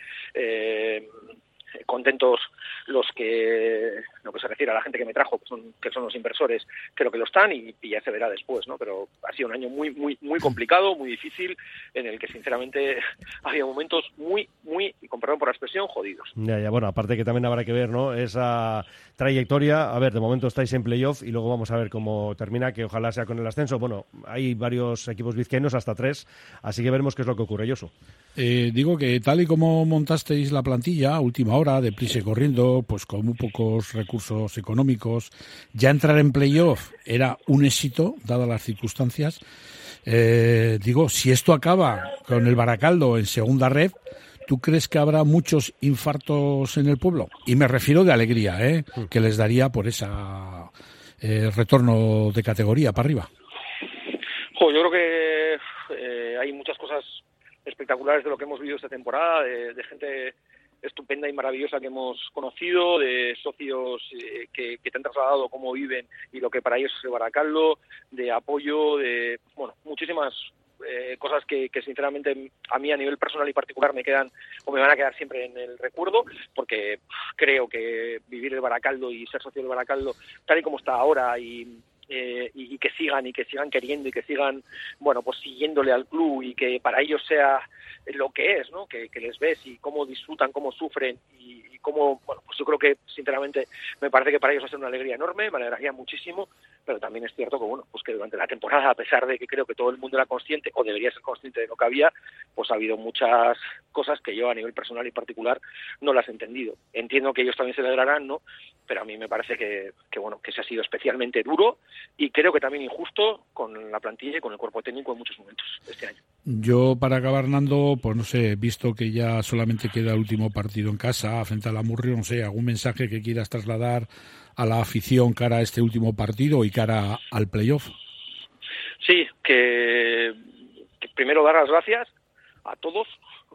contentos los que lo que se refiere a la gente que me trajo que son que son los inversores creo que lo están y, y ya se verá después no pero ha sido un año muy muy muy complicado muy difícil en el que sinceramente había momentos muy muy y con perdón por la expresión jodidos Ya, ya, bueno, aparte que también habrá que ver, ¿no? Esa trayectoria. A ver, de momento estáis en playoff y luego vamos a ver cómo termina, que ojalá sea con el ascenso. Bueno, hay varios equipos vizcaínos, hasta tres, así que veremos qué es lo que ocurre, Yosu. Eh, digo que tal y como montasteis la plantilla a última hora, deprisa y corriendo, pues con muy pocos recursos económicos, ya entrar en playoff era un éxito, dadas las circunstancias. Eh, digo, si esto acaba con el Baracaldo en segunda red, ¿tú crees que habrá muchos infartos en el pueblo? Y me refiero de alegría, ¿eh? que les daría por esa eh, retorno de categoría para arriba. Jo, yo creo que eh, hay muchas cosas espectaculares de lo que hemos vivido esta temporada, de, de gente estupenda y maravillosa que hemos conocido, de socios eh, que, que te han trasladado cómo viven y lo que para ellos es el Baracaldo, de apoyo, de bueno, muchísimas eh, cosas que, que sinceramente a mí a nivel personal y particular me quedan o me van a quedar siempre en el recuerdo porque creo que vivir el Baracaldo y ser socio del Baracaldo tal y como está ahora y eh, y, que sigan y que sigan queriendo y que sigan bueno pues siguiéndole al club y que para ellos sea lo que es no que, que les ves y cómo disfrutan cómo sufren y, y cómo bueno pues yo creo que sinceramente me parece que para ellos va a ser una alegría enorme me alegraría muchísimo pero también es cierto que bueno pues que durante la temporada a pesar de que creo que todo el mundo era consciente o debería ser consciente de lo que había pues ha habido muchas cosas que yo a nivel personal y particular no las he entendido entiendo que ellos también se alegrarán no pero a mí me parece que, que bueno que se ha sido especialmente duro y creo que también injusto con la plantilla y con el cuerpo técnico en muchos momentos este año. Yo, para acabar, Nando, pues no sé, visto que ya solamente queda el último partido en casa frente a la no sé, algún mensaje que quieras trasladar a la afición cara a este último partido y cara al playoff. Sí, que, primero dar las gracias a todos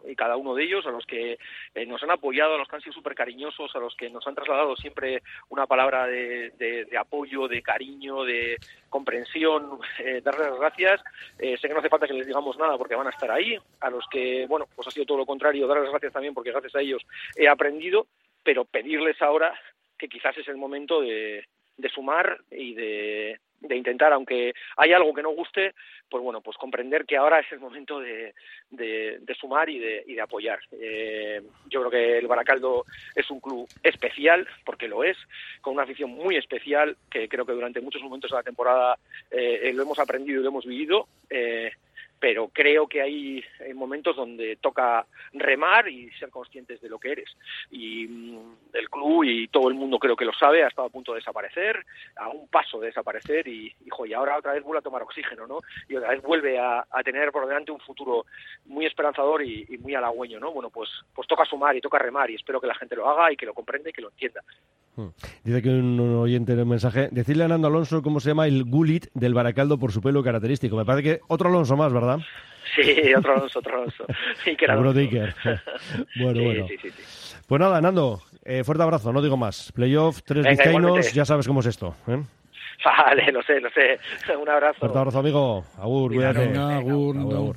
y cada uno de ellos, a los que eh, nos han apoyado, a los que han sido súper cariñosos, a los que nos han trasladado siempre una palabra de apoyo, de cariño, de comprensión, eh, darles las gracias. Eh, sé que no hace falta que les digamos nada porque van a estar ahí. A los que, bueno, pues ha sido todo lo contrario, darles las gracias también porque gracias a ellos he aprendido, pero pedirles ahora que quizás es el momento de, de sumar y de, intentar, aunque hay algo que no guste, pues bueno, pues comprender que ahora es el momento de, de, sumar y de, y de apoyar. Eh, yo creo que el Baracaldo es un club especial, porque lo es, con una afición muy especial, que creo que durante muchos momentos de la temporada eh, lo hemos aprendido y lo hemos vivido. Eh, pero creo que hay momentos donde toca remar y ser conscientes de lo que eres. Y mm, el club y todo el mundo creo que lo sabe, ha estado a punto de desaparecer, a un paso de desaparecer y, hijo, y ahora otra vez vuelve a tomar oxígeno, ¿no? Y otra vez vuelve a, a tener por delante un futuro muy esperanzador y, y muy halagüeño, ¿no? Bueno, pues, pues toca sumar y toca remar y espero que la gente lo haga y que lo comprenda y que lo entienda. Hmm. Dice que un, un oyente en un mensaje, decirle a Nando Alonso cómo se llama el gulit del Baracaldo por su pelo característico. Me parece que otro Alonso más, ¿verdad? Sí, otro Alonso, otro Alonso. Iker Alonso. bueno, Sí, bueno. sí, sí, sí. Pues nada, Nando, eh, fuerte abrazo, no digo más. Playoff, tres Venga, vizcaínos, igualmente. ya sabes cómo es esto. ¿eh? Vale, lo sé, lo sé. Un abrazo. Fuerte abrazo, amigo. Agur, cuídate. Venga, agur, Agur, agur.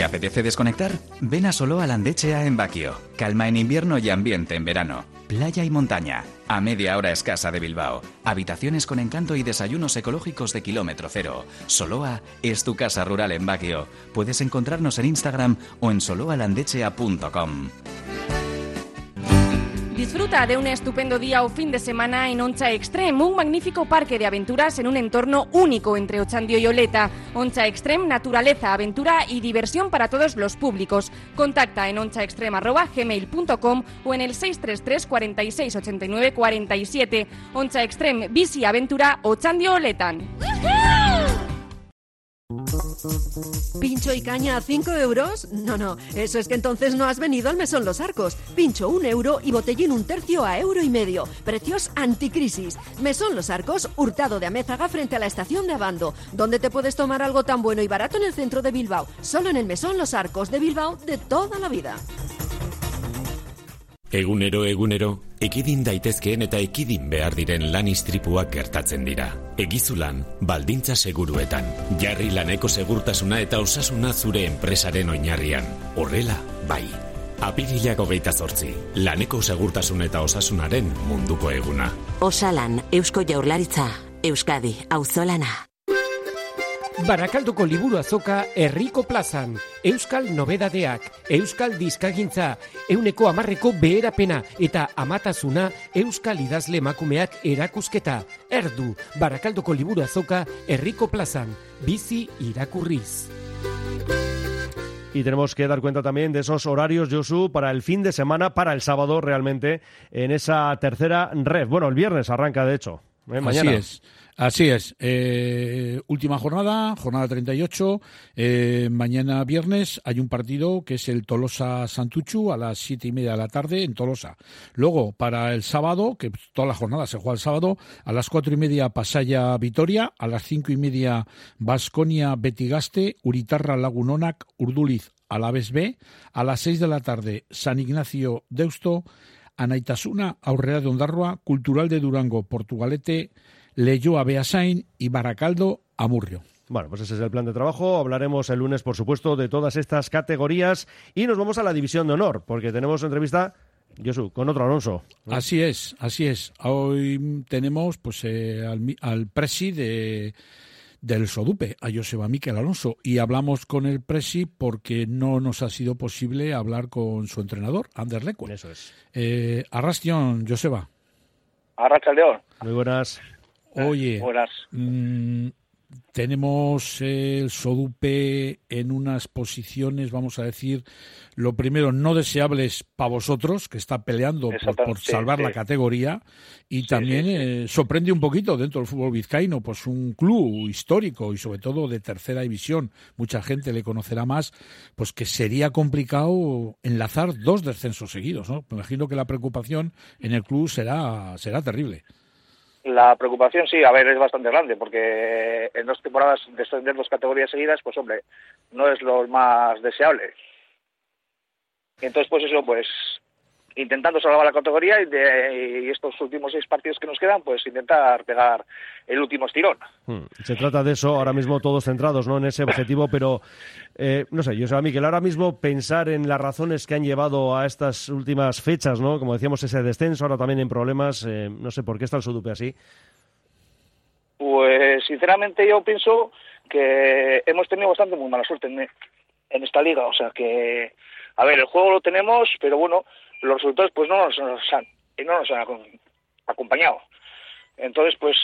¿Te apetece desconectar? Ven a Solo Landechea en Baquio. Calma en invierno y ambiente en verano. Playa y montaña. A media hora escasa de Bilbao. Habitaciones con encanto y desayunos ecológicos de kilómetro cero. Soloa es tu casa rural en Baquio. Puedes encontrarnos en Instagram o en soloalandechea.com. Disfruta de un estupendo día o fin de semana en Oncha Extreme, un magnífico parque de aventuras en un entorno único entre Ochandio y Oleta. Oncha Extreme, naturaleza, aventura y diversión para todos los públicos. Contacta en onchaextreme.gmail.com o en el 633 46 89 47. Oncha Extreme, bici, aventura, Ochandio, Oletan. ¿Pincho y caña a 5 euros? No, no, eso es que entonces no has venido al Mesón Los Arcos. Pincho un euro y botellín un tercio a euro y medio. Precios anticrisis. Mesón Los Arcos, hurtado de Amézaga frente a la estación de Abando. donde te puedes tomar algo tan bueno y barato en el centro de Bilbao. Solo en el Mesón Los Arcos de Bilbao de toda la vida. Egunero egunero, ekidin daitezkeen eta ekidin behar diren lan istripuak gertatzen dira. Egizulan, baldintza seguruetan. Jarri laneko segurtasuna eta osasuna zure enpresaren oinarrian. Horrela, bai. Apirilak hogeita zortzi, laneko segurtasun eta osasunaren munduko eguna. Osalan, Eusko Jaurlaritza, Euskadi, Auzolana. Barakaldoko liburu azoka herriko plazan, Euskal Nobedadeak, Euskal Dizkagintza, euneko amarreko beherapena eta amatasuna Euskal Idazle emakumeak erakusketa. Erdu, Barakaldoko liburu azoka herriko plazan, bizi irakurriz. Y tenemos que dar cuenta también de esos horarios, Josu, para el fin de semana, para el sábado realmente, en esa tercera red. Bueno, el viernes arranca, de hecho. ¿eh? Mañana. Así es. Así es. Eh, última jornada, jornada 38. Eh, mañana viernes hay un partido que es el Tolosa Santuchu a las siete y media de la tarde en Tolosa. Luego, para el sábado, que toda la jornada se juega el sábado, a las cuatro y media Pasaya Vitoria, a las cinco y media Vasconia Betigaste, Uritarra Lagunonac, Urduliz Alaves B, a las seis de la tarde San Ignacio Deusto, Anaitasuna, Aurrera de Ondarroa, Cultural de Durango, Portugalete, Leyoa Beasain y Baracaldo Amurrio. Bueno, pues ese es el plan de trabajo. Hablaremos el lunes, por supuesto, de todas estas categorías y nos vamos a la división de honor, porque tenemos entrevista, Josu, con otro Alonso. ¿no? Así es, así es. Hoy tenemos pues eh, al, presi de del Sodupe, a Joseba Miquel Alonso, y hablamos con el presi porque no nos ha sido posible hablar con su entrenador, Ander Lecu. Eso es. Eh, Arrastion, Joseba. Arracha León. Muy buenas. Oye, Buenas. mm, tenemos el Sodupe en unas posiciones, vamos a decir, lo primero, no deseables para vosotros, que está peleando por, salvar sí. la categoría, y también eh, sorprende un poquito dentro del fútbol vizcaíno, pues un club histórico y sobre todo de tercera división, mucha gente le conocerá más, pues que sería complicado enlazar dos descensos seguidos, ¿no? Me imagino que la preocupación en el club será, será terrible. La preocupación sí, a ver, es bastante grande, porque en dos temporadas descender dos categorías seguidas, pues hombre, no es lo más deseable. Entonces, pues eso, pues intentando salvar la categoría y, de, y estos últimos seis partidos que nos quedan, pues intentar pegar el último estirón. Hmm. Se trata de eso, ahora mismo todos centrados ¿no? en ese objetivo, pero eh, no sé, yo sé, Miquel, ahora mismo pensar en las razones que han llevado a estas últimas fechas, ¿no? como decíamos, ese descenso, ahora también en problemas, eh, no sé por qué está el Sudupe así. Pues sinceramente yo pienso que hemos tenido bastante muy mala suerte en, en esta liga, o sea que, a ver, el juego lo tenemos, pero bueno, los resultados pues no nos, nos han, no nos han acom- acompañado. Entonces, pues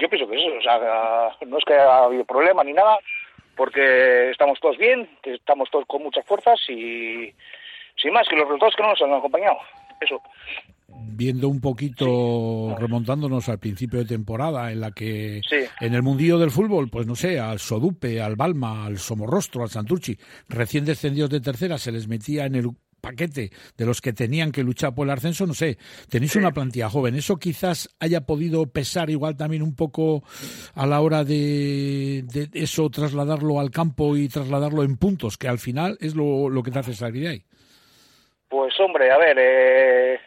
yo pienso que eso, o sea, no es que haya habido problema ni nada, porque estamos todos bien, que estamos todos con muchas fuerzas y sin más, que los resultados que no nos han acompañado. Eso. Viendo un poquito, remontándonos al principio de temporada, en la que Sí. en el mundillo del fútbol, pues no sé, al Sodupe, al Balma, al Somorrostro, al Santurchi, recién descendidos de tercera, se les metía en el paquete de los que tenían que luchar por el ascenso, no sé, tenéis una plantilla joven, eso quizás haya podido pesar igual también un poco a la hora de, de eso trasladarlo al campo y trasladarlo en puntos, que al final es lo, lo que te hace salir de ahí. Pues hombre, a ver, eh,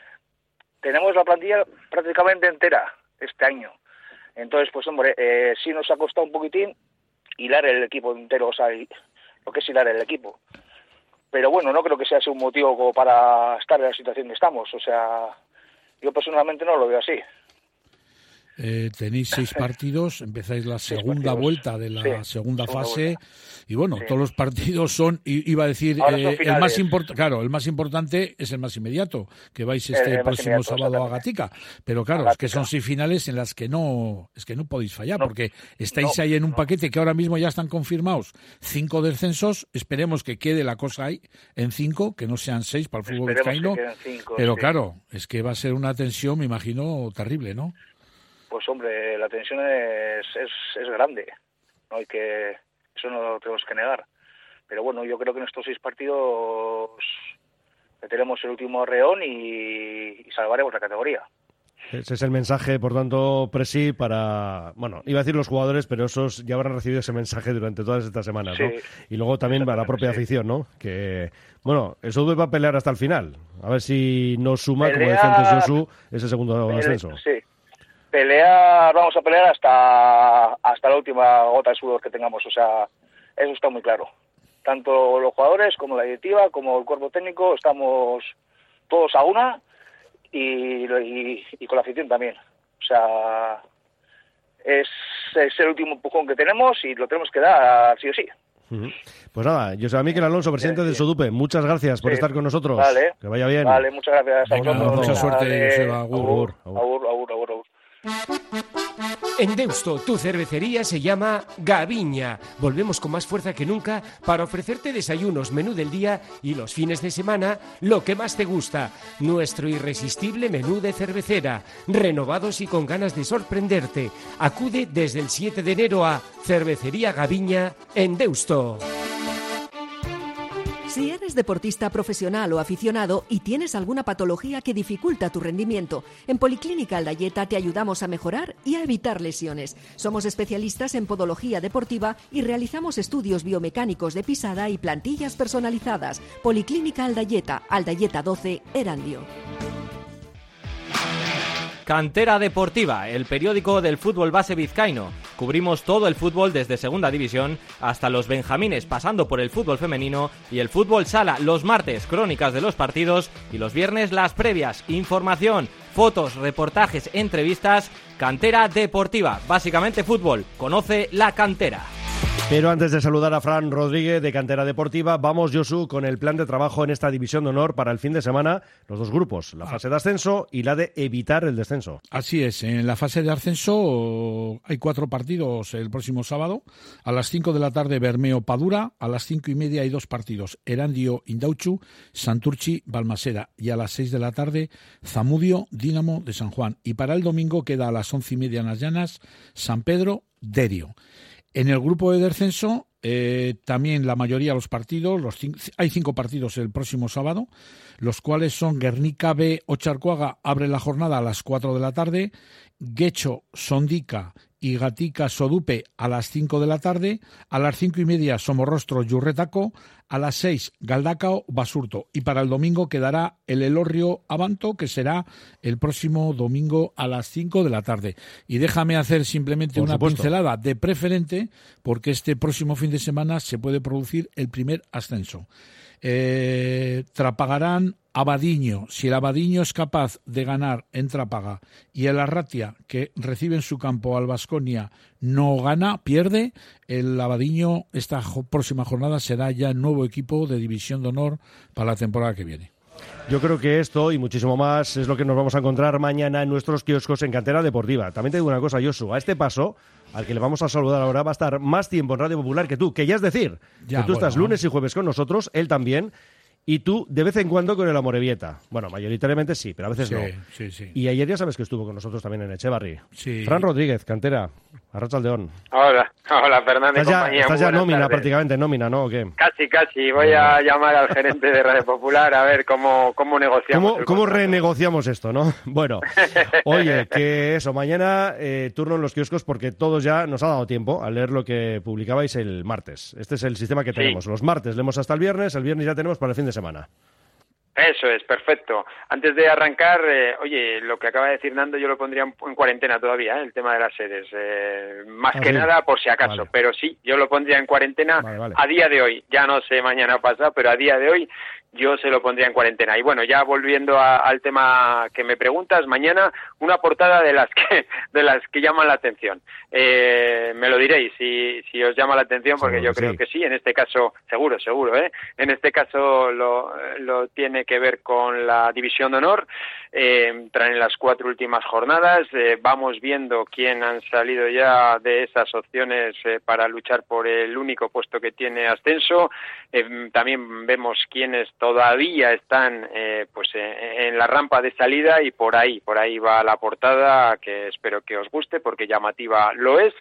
tenemos la plantilla prácticamente entera este año. Entonces, pues hombre, eh, sí nos ha costado un poquitín hilar el equipo entero, o sea, lo que es hilar el equipo. Pero bueno, no creo que sea ese un motivo como para estar en la situación que estamos. O sea, yo personalmente no lo veo así. Eh, tenéis seis partidos, empezáis la segunda partidos. vuelta de la Sí, segunda fase y bueno, Sí. todos los partidos son, iba a decir, eh, el más importante, claro, el más importante es el más inmediato, que vais este el próximo inmediato, sábado a Gatica, pero claro, es que son seis finales en las que no, es que no podéis fallar, porque estáis no, ahí en un paquete que ahora mismo ya están confirmados cinco descensos, esperemos que quede la cosa ahí en cinco, que no sean seis para el fútbol que vizcaíno, pero sí. claro, es que va a ser una tensión, me imagino, terrible, ¿no? Pues hombre, la tensión es, es, es grande. No hay que, eso no lo tenemos que negar. Pero bueno, yo creo que en estos seis partidos meteremos el último reón y, y salvaremos la categoría. Ese es el mensaje, por tanto, Presi, para, bueno, iba a decir los jugadores, pero esos ya habrán recibido ese mensaje durante todas estas semanas. Y luego también para la propia afición, ¿no? Que, bueno, Sudue va a pelear hasta el final. A ver si nos suma, como decía antes Josu, ese segundo Pele- descenso. Sí. Pelear, vamos a pelear hasta, hasta la última gota de sudor que tengamos. O sea, eso está muy claro. Tanto los jugadores como la directiva, como el cuerpo técnico, estamos todos a una y, y, y con la afición también. O sea, es, es el último empujón que tenemos y lo tenemos que dar sí o sí. Pues nada, José Miquel Alonso, presidente del Sodupe, muchas gracias por Sí. estar con nosotros. Vale. Que vaya bien. Vale, muchas gracias Venga, mucha suerte, Joseba. Agur. agur, agur, agur, agur, agur. En Deusto, tu cervecería se llama Gaviña. Volvemos con más fuerza que nunca para ofrecerte desayunos, menú del día y los fines de semana lo que más te gusta. Nuestro irresistible menú de cervecera, renovados y con ganas de sorprenderte. Acude desde el 7 de enero a Cervecería Gaviña en Deusto. Si eres deportista profesional o aficionado y tienes alguna patología que dificulta tu rendimiento, en Policlínica Aldayeta te ayudamos a mejorar y a evitar lesiones. Somos especialistas en podología deportiva y realizamos estudios biomecánicos de pisada y plantillas personalizadas. Policlínica Aldayeta, Aldayeta 12, Erandio. Cantera Deportiva, el periódico del fútbol base vizcaíno. Cubrimos todo el fútbol desde Segunda División hasta los Benjamines, pasando por el fútbol femenino y el fútbol sala. Los martes, crónicas de los partidos y los viernes, las previas. Información, fotos, reportajes, entrevistas. Cantera Deportiva, básicamente fútbol. Conoce la cantera. Pero antes de saludar a Fran Rodríguez de Cantera Deportiva, vamos, Josu, con el plan de trabajo en esta división de honor para el fin de semana. Los dos grupos, la fase de ascenso y la de evitar el descenso. Así es, en la fase de ascenso hay cuatro partidos el próximo sábado. A las 5 de la tarde Bermeo Padura, a las cinco y media hay dos partidos, Erandio Indauchu, Santurchi Balmaseda y a las 6 de la tarde Zamudio Dínamo de San Juan. Y para el domingo queda a las once y media en las llanas San Pedro Derio. En el grupo de descenso, eh, también la mayoría de los partidos, los cin- hay cinco partidos el próximo sábado, los cuales son Guernica B, Ocharcuaga abre la jornada a las 4 de la tarde, Guecho, Sondica y Gatica Sodupe a las 5 de la tarde, a las cinco y media Somorrostro Yurretaco, a las 6 Galdacao Basurto y para el domingo quedará el Elorrio Abanto que será el próximo domingo a las 5 de la tarde. Y déjame hacer simplemente Por una supuesto. pincelada de preferente porque este próximo fin de semana se puede producir el primer ascenso. Eh, Trapagarán Abadiño. Si el Abadiño es capaz de ganar en Trápaga y el Arratia, que recibe en su campo al Vasconia, no gana, pierde, el Abadiño esta próxima jornada será ya nuevo equipo de División de Honor para la temporada que viene. Yo creo que esto y muchísimo más es lo que nos vamos a encontrar mañana en nuestros kioscos en Cantera Deportiva. También te digo una cosa, Josu, a este paso, al que le vamos a saludar ahora, va a estar más tiempo en Radio Popular que tú, que ya es decir, Ya, que tú estás lunes y jueves con nosotros, él también, y tú de vez en cuando con el Amorebieta. Bueno, mayoritariamente sí, pero a veces Sí, no. sí, sí. Y ayer ya sabes que estuvo con nosotros también en Echevarri. Sí. Fran Rodríguez, Cantera, Arrachaldeón. Hola, hola Fernando y Estás ya, estás nómina, tardes. prácticamente nómina, ¿no? ¿O qué? Casi, casi. Voy a llamar al gerente de Radio Popular a ver cómo, cómo negociamos. ¿Cómo, cómo renegociamos esto, no? Bueno, oye, que eso, mañana eh, turno en los kioscos porque todos ya nos ha dado tiempo a leer lo que publicabais el martes. Este es el sistema que Sí. tenemos. Los martes leemos hasta el viernes, el viernes ya tenemos para el fin de semana. Eso es, perfecto. Antes de arrancar, eh, oye, lo que acaba de decir Nando yo lo pondría en, en cuarentena todavía, ¿eh? el tema de las sedes. Eh, más Ah, que sí. nada, por si acaso. Vale. Pero sí, yo lo pondría en cuarentena Vale, vale. a día de hoy. Ya no sé mañana pasa, pero a día de hoy yo se lo pondría en cuarentena. Y bueno, ya volviendo a- al tema que me preguntas, mañana una portada de las que de las que llaman la atención. Eh, me lo diréis si, si os llama la atención, porque Seguro yo creo sí. que sí. En este caso, seguro, seguro. ¿eh? En este caso lo, lo tiene que ver con la división de honor. Eh, traen las cuatro últimas jornadas. Eh, vamos viendo quién han salido ya de esas opciones eh, para luchar por el único puesto que tiene ascenso. Eh, también vemos quiénes todavía están eh, pues eh, en la rampa de salida y por ahí, por ahí va la portada que espero que os guste porque llamativa lo es.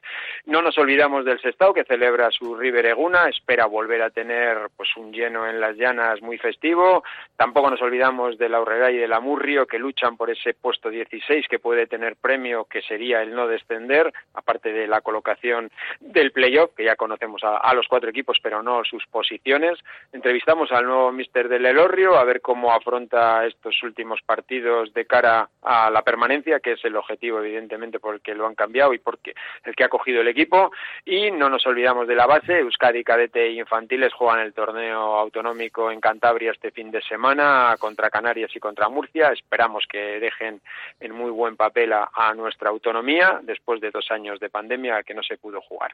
No nos olvidamos del Sestao que celebra su River Eguna, espera volver a tener pues un lleno en las llanas muy festivo. Tampoco nos olvidamos de la Aurrera y de la Murrio que luchan por ese puesto 16 que puede tener premio que sería el no descender, aparte de la colocación del playoff que ya conocemos a, a los cuatro equipos pero no sus posiciones. Entrevistamos al nuevo mister del Elorrio a ver cómo afronta estos últimos partidos de cara a la permanencia, que es el objetivo evidentemente por el que lo han cambiado y porque el que ha cogido el equipo. Y no nos olvidamos de la base, Euskadi Cadete e Infantiles juegan el torneo autonómico en Cantabria este fin de semana contra Canarias y contra Murcia. Esperamos que dejen en muy buen papel a, a nuestra autonomía después de dos años de pandemia que no se pudo jugar.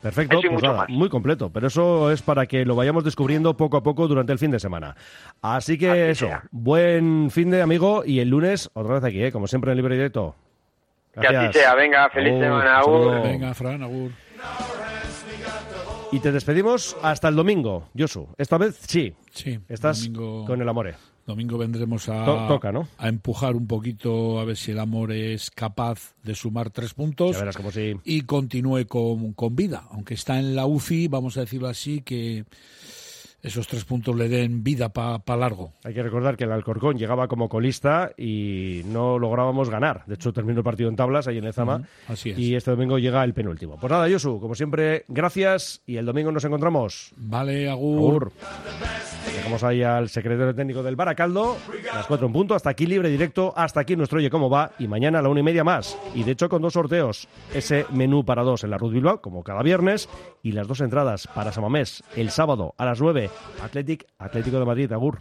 Perfecto, pues mucho nada, más. muy completo, pero eso es para que lo vayamos descubriendo poco a poco durante el fin de semana. Así que eso, buen fin de amigo y el lunes otra vez aquí, ¿eh? como siempre en Libre Directo. Que así sea. Venga, feliz Agur, semana. Agur. Venga, Fran, Agur. Y te despedimos hasta el domingo, Josu. Esta vez sí. Sí. Estás domingo- con el amore. Domingo vendremos a, To- toca, ¿no? a empujar un poquito a ver si el amor es capaz de sumar tres puntos Ya verás como si... y continúe con, con vida. Aunque está en la UCI, vamos a decirlo así, que esos tres puntos le den vida para largo. Hay que recordar que el Alcorcón llegaba como colista y no lográbamos ganar. De hecho, terminó el partido en tablas ahí en Ezama. Ujú, así es. Y este domingo llega el penúltimo. Pues nada, Josu, como siempre, gracias y el domingo nos encontramos. Vale, Agur. Agur. Dejamos ahí al secretario técnico del Baracaldo, las cuatro en punto, hasta aquí libre directo, hasta aquí nuestro Oye Cómo Va, y mañana a la una y media más. Y de hecho con dos sorteos, ese menú para dos en la Ruth Bilbao, como cada viernes, y las dos entradas para Samamés el sábado a las nueve, Athletic, Atlético de Madrid, Agur.